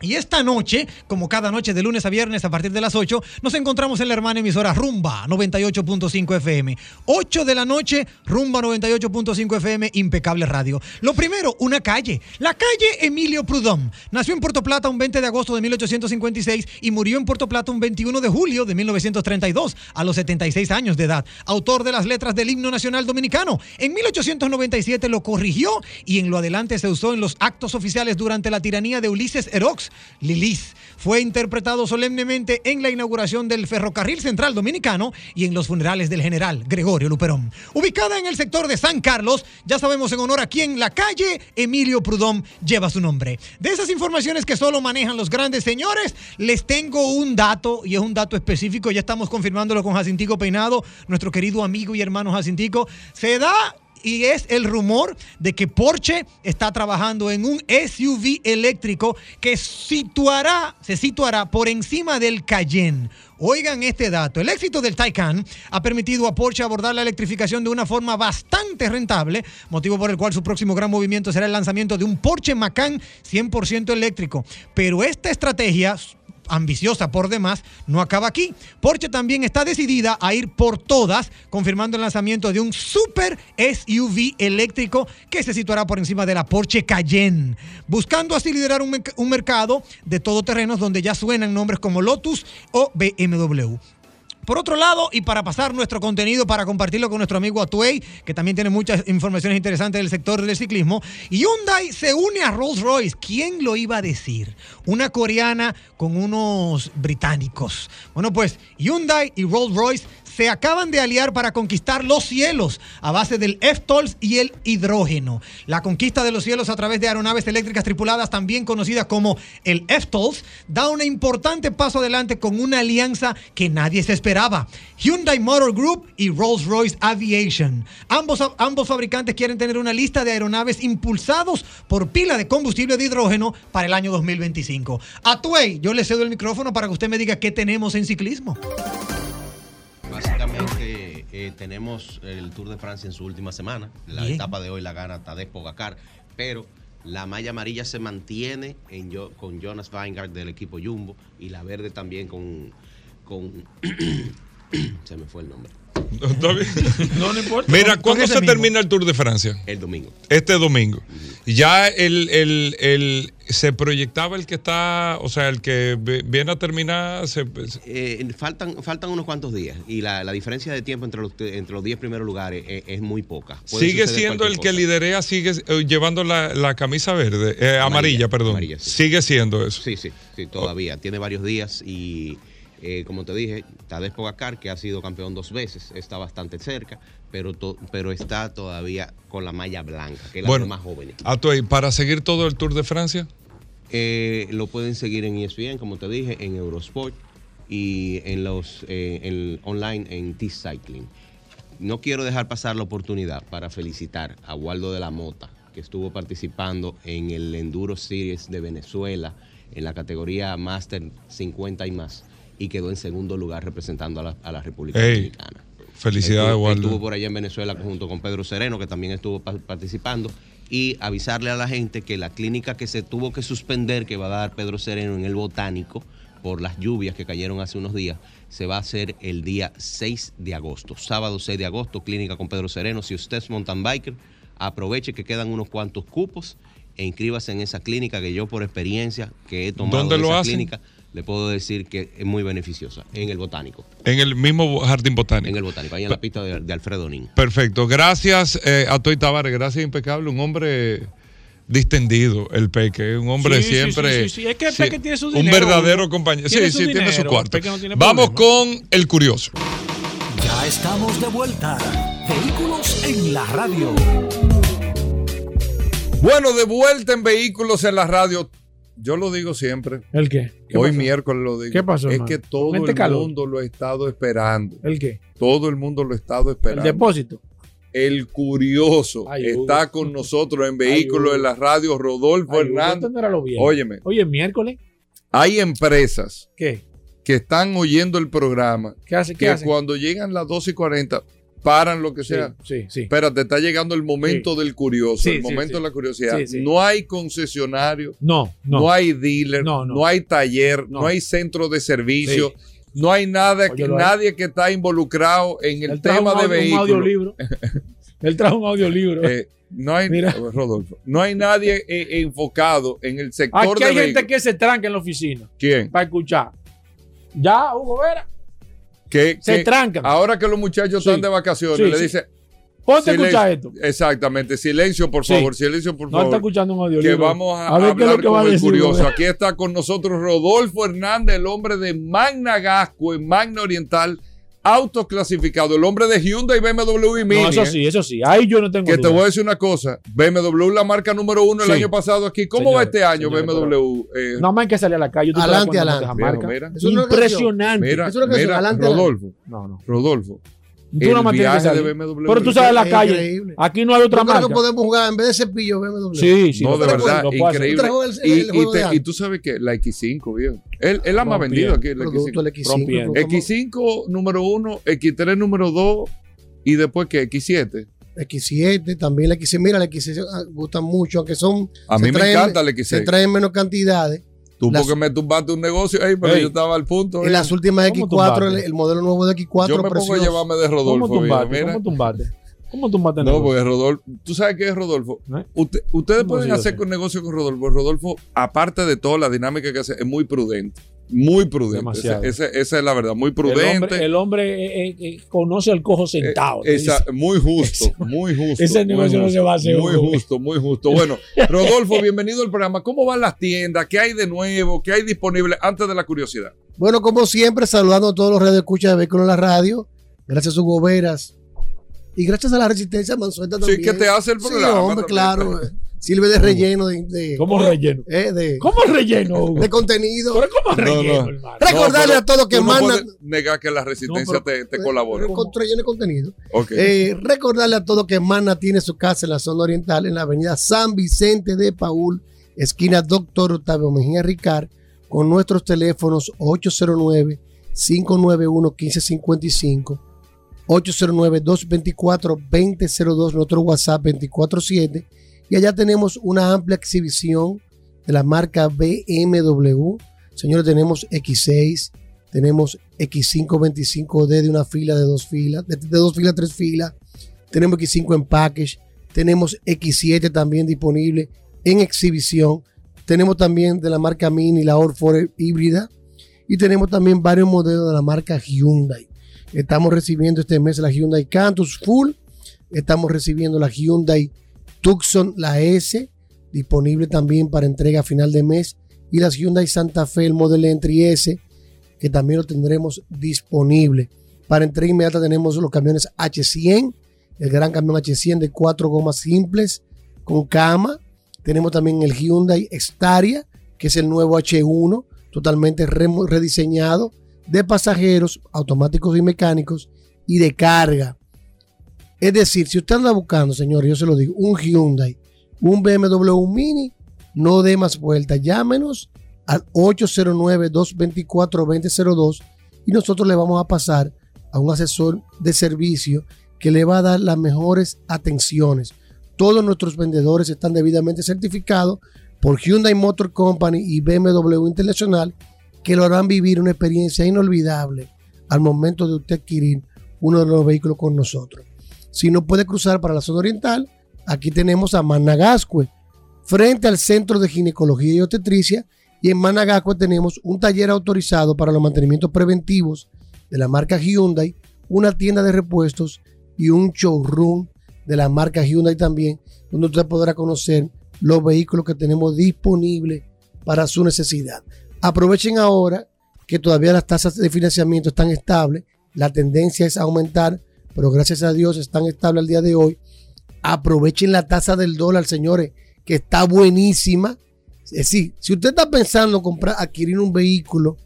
y esta noche, como cada noche de lunes a viernes a partir de las 8, nos encontramos en la hermana emisora Rumba 98.5 FM. 8 de la noche, Rumba 98.5 FM, impecable radio. Lo primero, una calle. La calle Emilio Prudhomme. Nació en Puerto Plata un 20 de agosto de 1856 y murió en Puerto Plata un 21 de julio de 1932, a los 76 años de edad. Autor de las letras del himno nacional dominicano. En 1897 lo corrigió y en lo adelante se usó en los actos oficiales durante la tiranía de Ulises Erox Lilis. Fue interpretado solemnemente en la inauguración del Ferrocarril Central Dominicano y en los funerales del general Gregorio Luperón. Ubicada en el sector de San Carlos, ya sabemos en honor a quién la calle Emilio Prudhomme lleva su nombre. De esas informaciones que solo manejan los grandes señores, les tengo un dato y es un dato específico, ya estamos confirmándolo con Jacintico Peinado, nuestro querido amigo y hermano Jacintico. Se da y es el rumor de que Porsche está trabajando en un SUV eléctrico que situará, se situará por encima del Cayenne. Oigan este dato, el éxito del Taycan ha permitido a Porsche abordar la electrificación de una forma bastante rentable, motivo por el cual su próximo gran movimiento será el lanzamiento de un Porsche Macan 100% eléctrico. Pero esta estrategia ambiciosa por demás, no acaba aquí. Porsche también está decidida a ir por todas, confirmando el lanzamiento de un super SUV eléctrico que se situará por encima de la Porsche Cayenne, buscando así liderar un, un mercado de todoterrenos donde ya suenan nombres como Lotus o BMW. Por otro lado, y para pasar nuestro contenido, para compartirlo con nuestro amigo Atuey, que también tiene muchas informaciones interesantes del sector del ciclismo, Hyundai se une a Rolls Royce. ¿Quién lo iba a decir? Una coreana con unos británicos. Bueno, pues Hyundai y Rolls Royce se acaban de aliar para conquistar los cielos a base del F-Tolls y el hidrógeno. La conquista de los cielos a través de aeronaves eléctricas tripuladas, también conocidas como el F-Tolls, da un importante paso adelante con una alianza que nadie se esperaba. Hyundai Motor Group y Rolls-Royce Aviation. Ambos, ambos fabricantes quieren tener una lista de aeronaves impulsados por pila de combustible de hidrógeno para el año 2025. A Tuey, yo le cedo el micrófono para que usted me diga qué tenemos en ciclismo. Básicamente eh, tenemos el Tour de Francia en su última semana. La Bien. etapa de hoy la gana Tadej Pogacar, pero la malla amarilla se mantiene en con Jonas Weingart del equipo Jumbo y la verde también con... con se me fue el nombre. No, no importa. Mira, ¿cuándo se termina el Tour de Francia? El domingo. Este domingo. Ya el, el- el- se proyectaba el que está, o sea, el que vi- viene a terminar. se- Eh, faltan, faltan unos cuantos días y la, la diferencia de tiempo entre los, entre los 10 primeros lugares es, es muy poca. Puede sigue siendo el que liderea, sigue eh, llevando la, la camisa verde, eh, amarilla, perdón. amarilla, sí. Sigue siendo eso. Sí, sí, sí, todavía. Tiene varios días y, eh, como te dije, Tadej Pogacar, que ha sido campeón dos veces, está bastante cerca, pero, to- pero está todavía con la malla blanca, que es la Bueno, más jóvenes. Atuey, para seguir todo el Tour de Francia. Eh, lo pueden seguir en ESPN, como te dije, en Eurosport y en los eh, en- online en T-Cycling. No quiero dejar pasar la oportunidad para felicitar a Waldo de la Mota, que estuvo participando en el Enduro Series de Venezuela en la categoría Master 50 y más y quedó en segundo lugar representando a la, a la República Dominicana. felicidades, Estuvo- Waldo. Estuvo por allá en Venezuela junto con Pedro Sereno, que también estuvo pa- participando. Y avisarle a la gente que la clínica que se tuvo que suspender, que va a dar Pedro Sereno en el Botánico, por las lluvias que cayeron hace unos días, se va a hacer el día 6 de agosto. Sábado 6 de agosto, clínica con Pedro Sereno. Si usted es mountain biker, aproveche que quedan unos cuantos cupos e inscríbase en esa clínica que yo por experiencia que he tomado ¿Dónde de lo esa hacen? clínica, le puedo decir que es muy beneficiosa. En el Botánico. En el mismo jardín botánico. En el Botánico, ahí en la pista de, de Alfredo Nin. Perfecto. Gracias eh, a Toy Tavares. Gracias, impecable. Un hombre distendido, el Peque. Un hombre Sí, siempre. sí, sí, sí. Es que el sí, Peque tiene su Un dinero, verdadero uno. compañero. Sí, sí, tiene su cuarto. el Peque no tiene Vamos problema. con el curioso. Ya estamos de vuelta. Vehículos en la radio. Bueno, de vuelta en vehículos en la radio. Yo lo digo siempre. ¿El qué? ¿Qué Hoy pasó? miércoles lo digo. ¿Qué pasó, Es hermano? que todo Mente el calor. mundo lo ha estado esperando. ¿El qué? Todo el mundo lo ha estado El esperando. depósito. El curioso Ay, está con nosotros en vehículos en la radio, Rodolfo Ay, Hernández. entenderlo bien. Óyeme, Oye, miércoles. hay empresas ¿Qué? que están oyendo el programa ¿Qué hace? ¿Qué que hace? cuando llegan las 12 y 40 paran lo que sea. sí, sí. Espérate, está llegando el momento del curioso, Sí, el momento sí. de la curiosidad. No hay concesionario, No, no. no, hay dealer, no, No, no. hay taller, no. Hay centro de servicio, no hay nada, que, nadie que está involucrado en el Él tema de vehículos. audiolibro. Él trajo un audiolibro. Eh, no hay, Mira. Rodolfo, no hay nadie eh, enfocado en el sector Aquí de hay gente vehículos. que se tranca en la oficina ¿Quién? para escuchar. Ya, Hugo Vera. Que, Se que trancan. Ahora que los muchachos Sí. están de vacaciones, Sí, le dice. Ponte a escuchar esto. Exactamente, silencio, por favor, silencio, por No favor. está escuchando un que audiolibro. vamos a, A ver qué es lo hablar que con el decir, curioso. Aquí está con nosotros Rodolfo Hernández, el hombre de Magna Gasco en Magna Oriental, autoclasificado, el hombre de Hyundai, BMW y Mini. No, eso sí, eso sí. Ahí yo no tengo Que te voy a decir una cosa, BMW la marca número uno el Sí. año pasado aquí. ¿Cómo va este año BMW? Eh, Nada más hay que salir a la calle. tú Adelante, adelante. esa marca. Mira, mira. Es una Impresionante. mira, Es una mira, adelante, Rodolfo, No, no. Rodolfo. Tú el nada más tienes que salir. Pero tú sabes la Es calle. increíble. Aquí no hay otra Yo creo marca. que podemos jugar en vez de cepillo BMW. Sí, sí. no, de verdad, increíble. El- el- Y, y te- y tú sabes que la X5, viejo. Es es la más vendida aquí, la Producto del X5. X5. Rompiendo. pero como X5 número 1, X3 número 2 y después que X7. X7, también la X6. Mira, la X6 ah, gustan mucho, aunque son. A se mí me traen- encanta Se X6. traen menos cantidades. Tú las- porque me tumbaste un negocio, ey, pero Ey. yo estaba al punto. En ey. las últimas ¿Cómo X4, el, modelo nuevo de X4, yo me pongo a precioso. llevarme de ¿Cómo Rodolfo. tumbate? mira. ¿Cómo tumbate? ¿Cómo tumbate? No, porque Rodolfo, ¿tú sabes qué es Rodolfo? ¿Eh? Usted- ustedes ¿Cómo pueden hacer con negocio con Rodolfo. Rodolfo, aparte de toda la dinámica que hace, es muy prudente. Muy prudente. Esa, es la verdad, muy prudente. El hombre, eh, eh, eh, conoce al cojo sentado. muy justo, muy justo. Ese negocio no se va a hacer. Muy justo, muy justo. Bueno, Rodolfo, bienvenido al programa. ¿Cómo van las tiendas? ¿Qué hay de nuevo? ¿Qué hay disponible antes de la curiosidad? Bueno, como siempre, saludando a todos los redes escucha de Vehículos en la Radio. Gracias a Hugo Veras. Y gracias a la Resistencia Mansueta también. Sí, que te hace el programa. Sí, hombre, claro. Sirve de relleno. De, ¿Cómo relleno? Eh, de, ¿Cómo relleno? De contenido. ¿Pero cómo relleno, hermano? Recordarle a todos que mandan. No negar que la resistencia te, te colabora. Relleno de contenido. Eh, recordarle a todos que Mana tiene su casa en la zona oriental, en la avenida San Vicente de Paul, esquina Doctor Octavio Mejía Ricard, con nuestros teléfonos 809 591 1555 809-224-2002, nuestro WhatsApp 247 y allá tenemos una amplia exhibición de la marca BMW. Señores, tenemos X6, tenemos X525D de una fila, de dos filas, de, dos filas, tres filas. Tenemos X5 en package. Tenemos X7 también disponible en exhibición. Tenemos también de la marca Mini la Orford híbrida. Y tenemos también varios modelos de la marca Hyundai. Estamos recibiendo este mes la Hyundai Cantus Full. Estamos recibiendo la Hyundai Tucson, la S, disponible también para entrega a final de mes, y las Hyundai Santa Fe, el Model Entry S, que también lo tendremos disponible. Para entrega inmediata tenemos los camiones H100, el gran camión H100 de cuatro gomas simples con cama. Tenemos también el Hyundai Xtaria, que es el nuevo H1, totalmente rediseñado, de pasajeros, automáticos y mecánicos, y de carga. Es decir, si usted anda buscando, señor, yo se lo digo, un Hyundai, un BMW Mini, no dé más vueltas. Llámenos al 809-224-2002 y nosotros le vamos a pasar a un asesor de servicio que le va a dar las mejores atenciones. Todos nuestros vendedores están debidamente certificados por Hyundai Motor Company y BMW Internacional que lo harán vivir una experiencia inolvidable al momento de usted adquirir uno de los vehículos con nosotros. Si no puede cruzar para la zona oriental, aquí tenemos a Managascue, frente al Centro de Ginecología y Obstetricia. Y en Managascue tenemos un taller autorizado para los mantenimientos preventivos de la marca Hyundai, una tienda de repuestos y un showroom de la marca Hyundai también, donde usted podrá conocer los vehículos que tenemos disponibles para su necesidad. Aprovechen ahora que todavía las tasas de financiamiento están estables, la tendencia es aumentar pero gracias a Dios están estables al día de hoy. Aprovechen la tasa del dólar, señores, que está buenísima. Es decir, si usted está pensando comprar, adquirir un vehículo,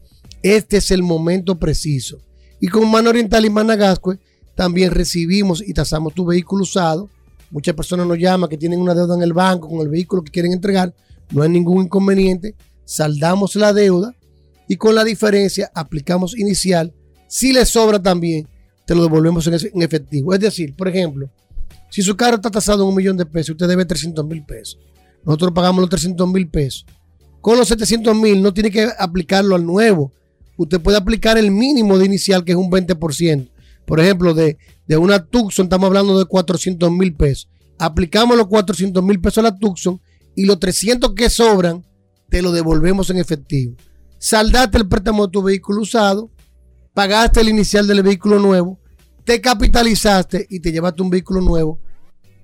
este es el momento preciso. Y con Mano Oriental y Managascue también recibimos y tasamos tu vehículo usado. Muchas personas nos llaman que tienen una deuda en el banco con el vehículo que quieren entregar. No hay ningún inconveniente. Saldamos la deuda y con la diferencia aplicamos inicial. Si le sobra también, te lo devolvemos en, efectivo. Es decir, por ejemplo, si su carro está tasado en un millón de pesos, usted debe 300 mil pesos. Nosotros pagamos los 300 mil pesos. Con los 700 mil no tiene que aplicarlo al nuevo. Usted puede aplicar el mínimo de inicial, que es un 20%. Por ejemplo, de, de una Tucson estamos hablando de 400 mil pesos. Aplicamos los 400 mil pesos a la Tucson y los 300 que sobran te lo devolvemos en efectivo. Saldate el préstamo de tu vehículo usado pagaste el inicial del vehículo nuevo, te capitalizaste y te llevaste un vehículo nuevo,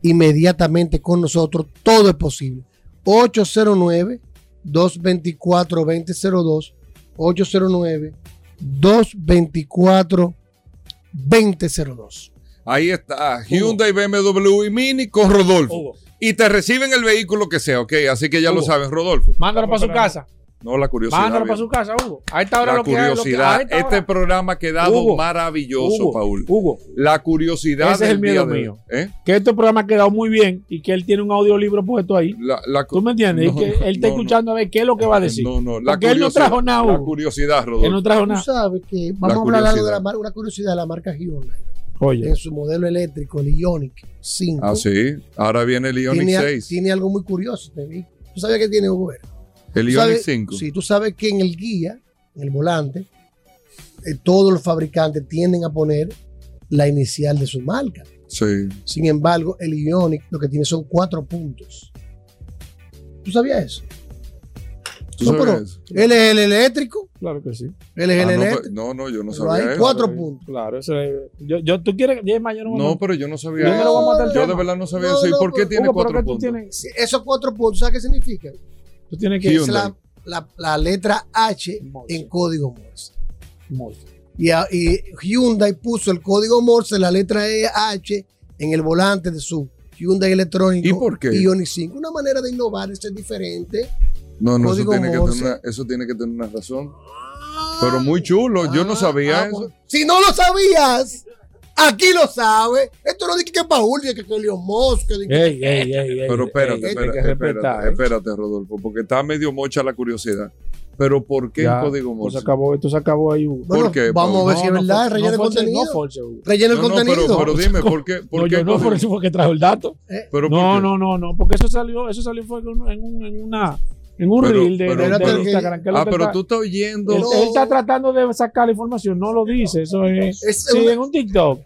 inmediatamente con nosotros todo es posible. 809-224-2002, 809-224-2002. Ahí está, Hyundai, BMW y Mini con Rodolfo. Y te reciben el vehículo que sea, ok, así que ya lo sabes, Rodolfo. Mándalo para su casa. No, la curiosidad. Mándalo para su casa, Hugo. A esta hora la lo curiosidad. Que, este programa ha quedado maravilloso, Paul. Hugo. La curiosidad. Ese es el miedo mío. ¿eh? Que este programa ha quedado muy bien y que él tiene un audiolibro puesto ahí. ¿Tú me entiendes? y que él está escuchando a ver qué es lo que va a decir. No, no. La Porque él no trajo nada. Hugo. La curiosidad, Rodolfo. Él no trajo nada. Tú sabes que vamos a hablar algo de la, una curiosidad de la marca Hyundai. Oye. En su modelo eléctrico, el Ioniq 5. Ah, sí. Ahora viene el Ioniq 6. Tiene algo muy curioso. ¿Tú sabes que tiene Hugo? El Ioniq 5. Sí, tú sabes que en el guía, en el volante, eh, todos los fabricantes tienden a poner la inicial de su marca. Sí. Sin embargo, el Ioniq lo que tiene son cuatro puntos. ¿Tú sabías eso? ¿Tú No, sabías pero eso? él es el eléctrico. Claro que sí. Él es Ah, el no, eléctrico. no, no, yo no Pero sabía hay eso. cuatro Claro, puntos. Claro, eso es- yo, yo, tú quieres, a- No, pero yo no sabía Yo no lo vamos a eso. Yo de verdad no sabía No, eso. ¿Y no, por qué pero- tiene cuatro puntos? tienes- Esos cuatro puntos, ¿sabes qué significa? Tú tienes que Es la, la- la letra H Morse. en código Morse. Morse. Y, a- y Hyundai puso el código Morse, la letra E, H, en el volante de su Hyundai electrónico. ¿Y por qué? Ioniq 5. Una manera de innovar, eso es diferente. No, no, eso tiene, que tener una, eso tiene que tener una razón. Pero muy chulo, yo no sabía Ah, eso. pues, Si no lo sabías, aquí lo sabes. Esto no dije que Paul, dije que que Leon Musk. que- Ey, ey, ey, ey, Pero espérate, ey, espérate, hay que espérate, respetar, ¿eh? espérate, Rodolfo, porque está medio mocha la curiosidad. Pero ¿por qué Ya, el código esto Morse? se acabó, esto se acabó ahí. Bueno, ¿Por qué, vamos a Paul? ver si es No, no verdad. for- Rellena el no force- contenido. No force. Rellena el No, no, pero, contenido. pero dime, ¿por qué? ¿Por No, qué yo el no, por código- eso fue que trajo el dato. pero ¿por No, no, no, no, porque eso salió, eso salió fue en, un- en un- en una, en un Pero- reel de, pero- de- de Instagram. que es lo Ah, pero está- tú estás oyendo. él, él está tratando de sacar la información, no lo dice, eso es, Es sí, una- en un TikTok.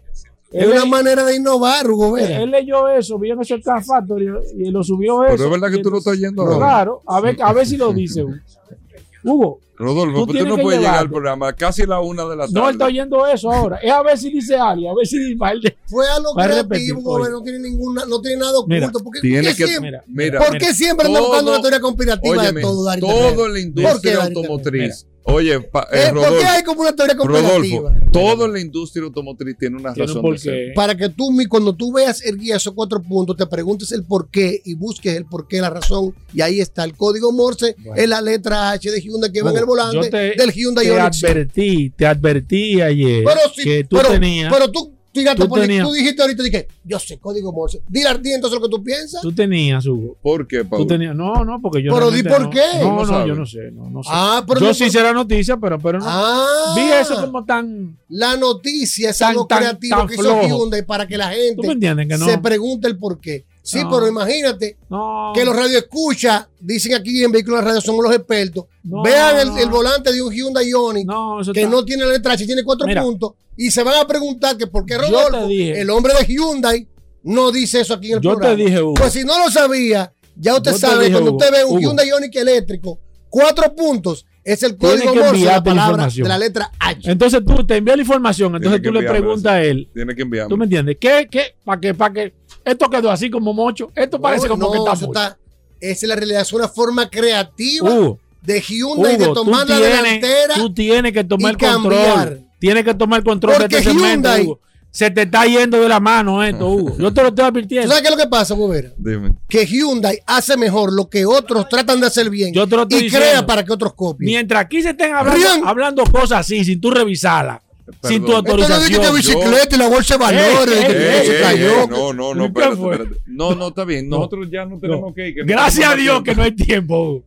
Es Él, una manera de innovar, Hugo Vera. él leyó eso, vio en ese Car Factory y lo subió eso. Pero es verdad que tú lo estás oyendo ahora. Claro, a ver, a ver si lo dice. Hugo. Rodolfo, Tú tú no puedes llegar al programa casi la una de la tarde. no él está oyendo eso ahora. Es a ver si dice algo, a ver si de- Fue a creativo, oye. Vera, no tiene ninguna, no tiene nada Mira, oculto. ¿Por qué, tiene por qué que- siempre, Mira, Mira, ¿por mira. qué siempre anda buscando una teoría conspirativa Óyeme, de todo, todo en la ¿Por qué, industria automotriz. Oye, pa- eh, Eh, ¿Por qué Rodolfo, hay como una teoría? Rodolfo, todo en la industria automotriz tiene una Tiene un razón de porqué. ser. Para que tú, mi- cuando tú veas el guía, esos cuatro puntos, te preguntes el por qué y busques el por qué, la razón. Y ahí está el código Morse, es la letra H de Hyundai que va en el volante Yo te, del Hyundai te Ioniq 5. advertí, te advertí ayer Pero sí, que tú pero, tenías, pero tú, tú por- tenías- tú dijiste ahorita, dije, yo sé código Morse. Dile a ti entonces lo que tú piensas. tú tenías, Hugo. ¿Por qué, Tú tenías, no, no, porque yo Pero di por no- qué. No, No yo no sé, no, no sé. Ah, pero yo no- sí sé la noticia, pero, pero no. Ah, Vi eso como tan. La noticia es Tan- algo tan- creativo tan que hizo flojo. Hyundai para que la ¿Tú gente me entiendes que no? se pregunte el por qué. Sí, No. pero imagínate No. que los radioescuchas, dicen aquí en Vehículos de Radio, somos los expertos. No, Vean el, no. el volante de un Hyundai Ioniq que está- no tiene la letra H, tiene cuatro Mira. puntos y se van a preguntar que por qué Rodolfo, te dije. el hombre de Hyundai, no dice eso aquí en el Yo te programa. dije, Hugo. Pues si no lo sabía, ya usted Yo te sabe, dije, cuando Hugo, usted ve un Hugo. Hyundai Ioniq eléctrico, cuatro puntos, es el código que Morse, la palabra información. de la letra H. Entonces tú te envías la información, entonces tú le preguntas a él. Tiene que enviarme. ¿Tú me entiendes? ¿Qué, qué? ¿Para qué? ¿Para qué? Esto quedó así como mocho. Esto parece No, como no, que está está- Esa es la realidad, es una forma creativa Hugo, de Hyundai de Hugo, tú tomar la tienes, delantera. tú tienes que tomar el control. cambiar. Tienes que tomar el control Porque de este segmento, Hyundai- Hugo. Se te está yendo de la mano esto, Hugo. Yo te lo estoy ¿Tú advirtiendo. sabes qué es lo que pasa, Bobera? Dime. Que Hyundai hace mejor lo que otros tratan de hacer bien Yo te lo estoy y diciendo. crea para que otros copien. Mientras aquí se estén hablando, hablando cosas así, sin tú revisarlas, sin tu Perdón. Esto no autorización. que bicicleta y la bolsa de valores. Ey, se ey, Ey, cayó. ey, no, no, no, ¿Qué espérate, espérate. No, no, está bien. Nosotros ya no tenemos que ir. que Gracias a Dios tiempo. que no hay tiempo.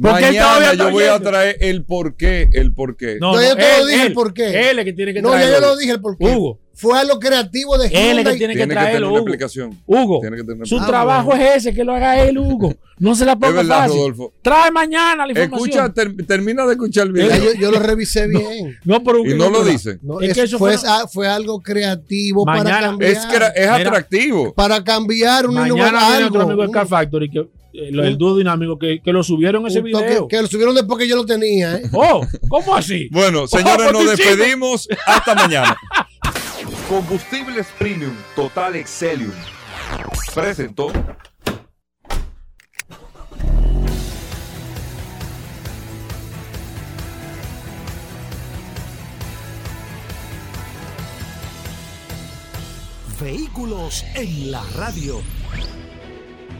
Porque Mañana yo voy a traer el por qué, el por qué. No, No, no, yo te lo él, dije él, el por qué. Él es que tiene que No, ya traerlo. yo lo dije el porqué. Hugo. Fue algo creativo de Él es que Hyundai. tiene que Tiene que tener traerlo, una Hugo. explicación. Hugo, Tiene que tener una su Ah, trabajo bueno. es ese, que lo haga él, Hugo. No se la Es ponga verdad, fácil. Rodolfo. Trae mañana la información. Escucha, ter- termina de escuchar el video. Ya yo, yo lo revisé bien. No, pero Y no lo dice. No, Es es- que eso fue, fue- ah, fue algo creativo para Mañana- cambiar. Es, que era- es atractivo. para cambiar un Mañana innovador, viene otro algo. amigo del Car Factory, que, eh, lo- el dúo dinámico, que, que lo subieron ese video. que lo subieron después que yo lo tenía. ¿eh? Oh, ¿cómo así? Bueno, señores, Oh, nos pues, chico. despedimos. Hasta mañana. Combustibles Premium Total Excelium. Presentó. Vehículos en la radio.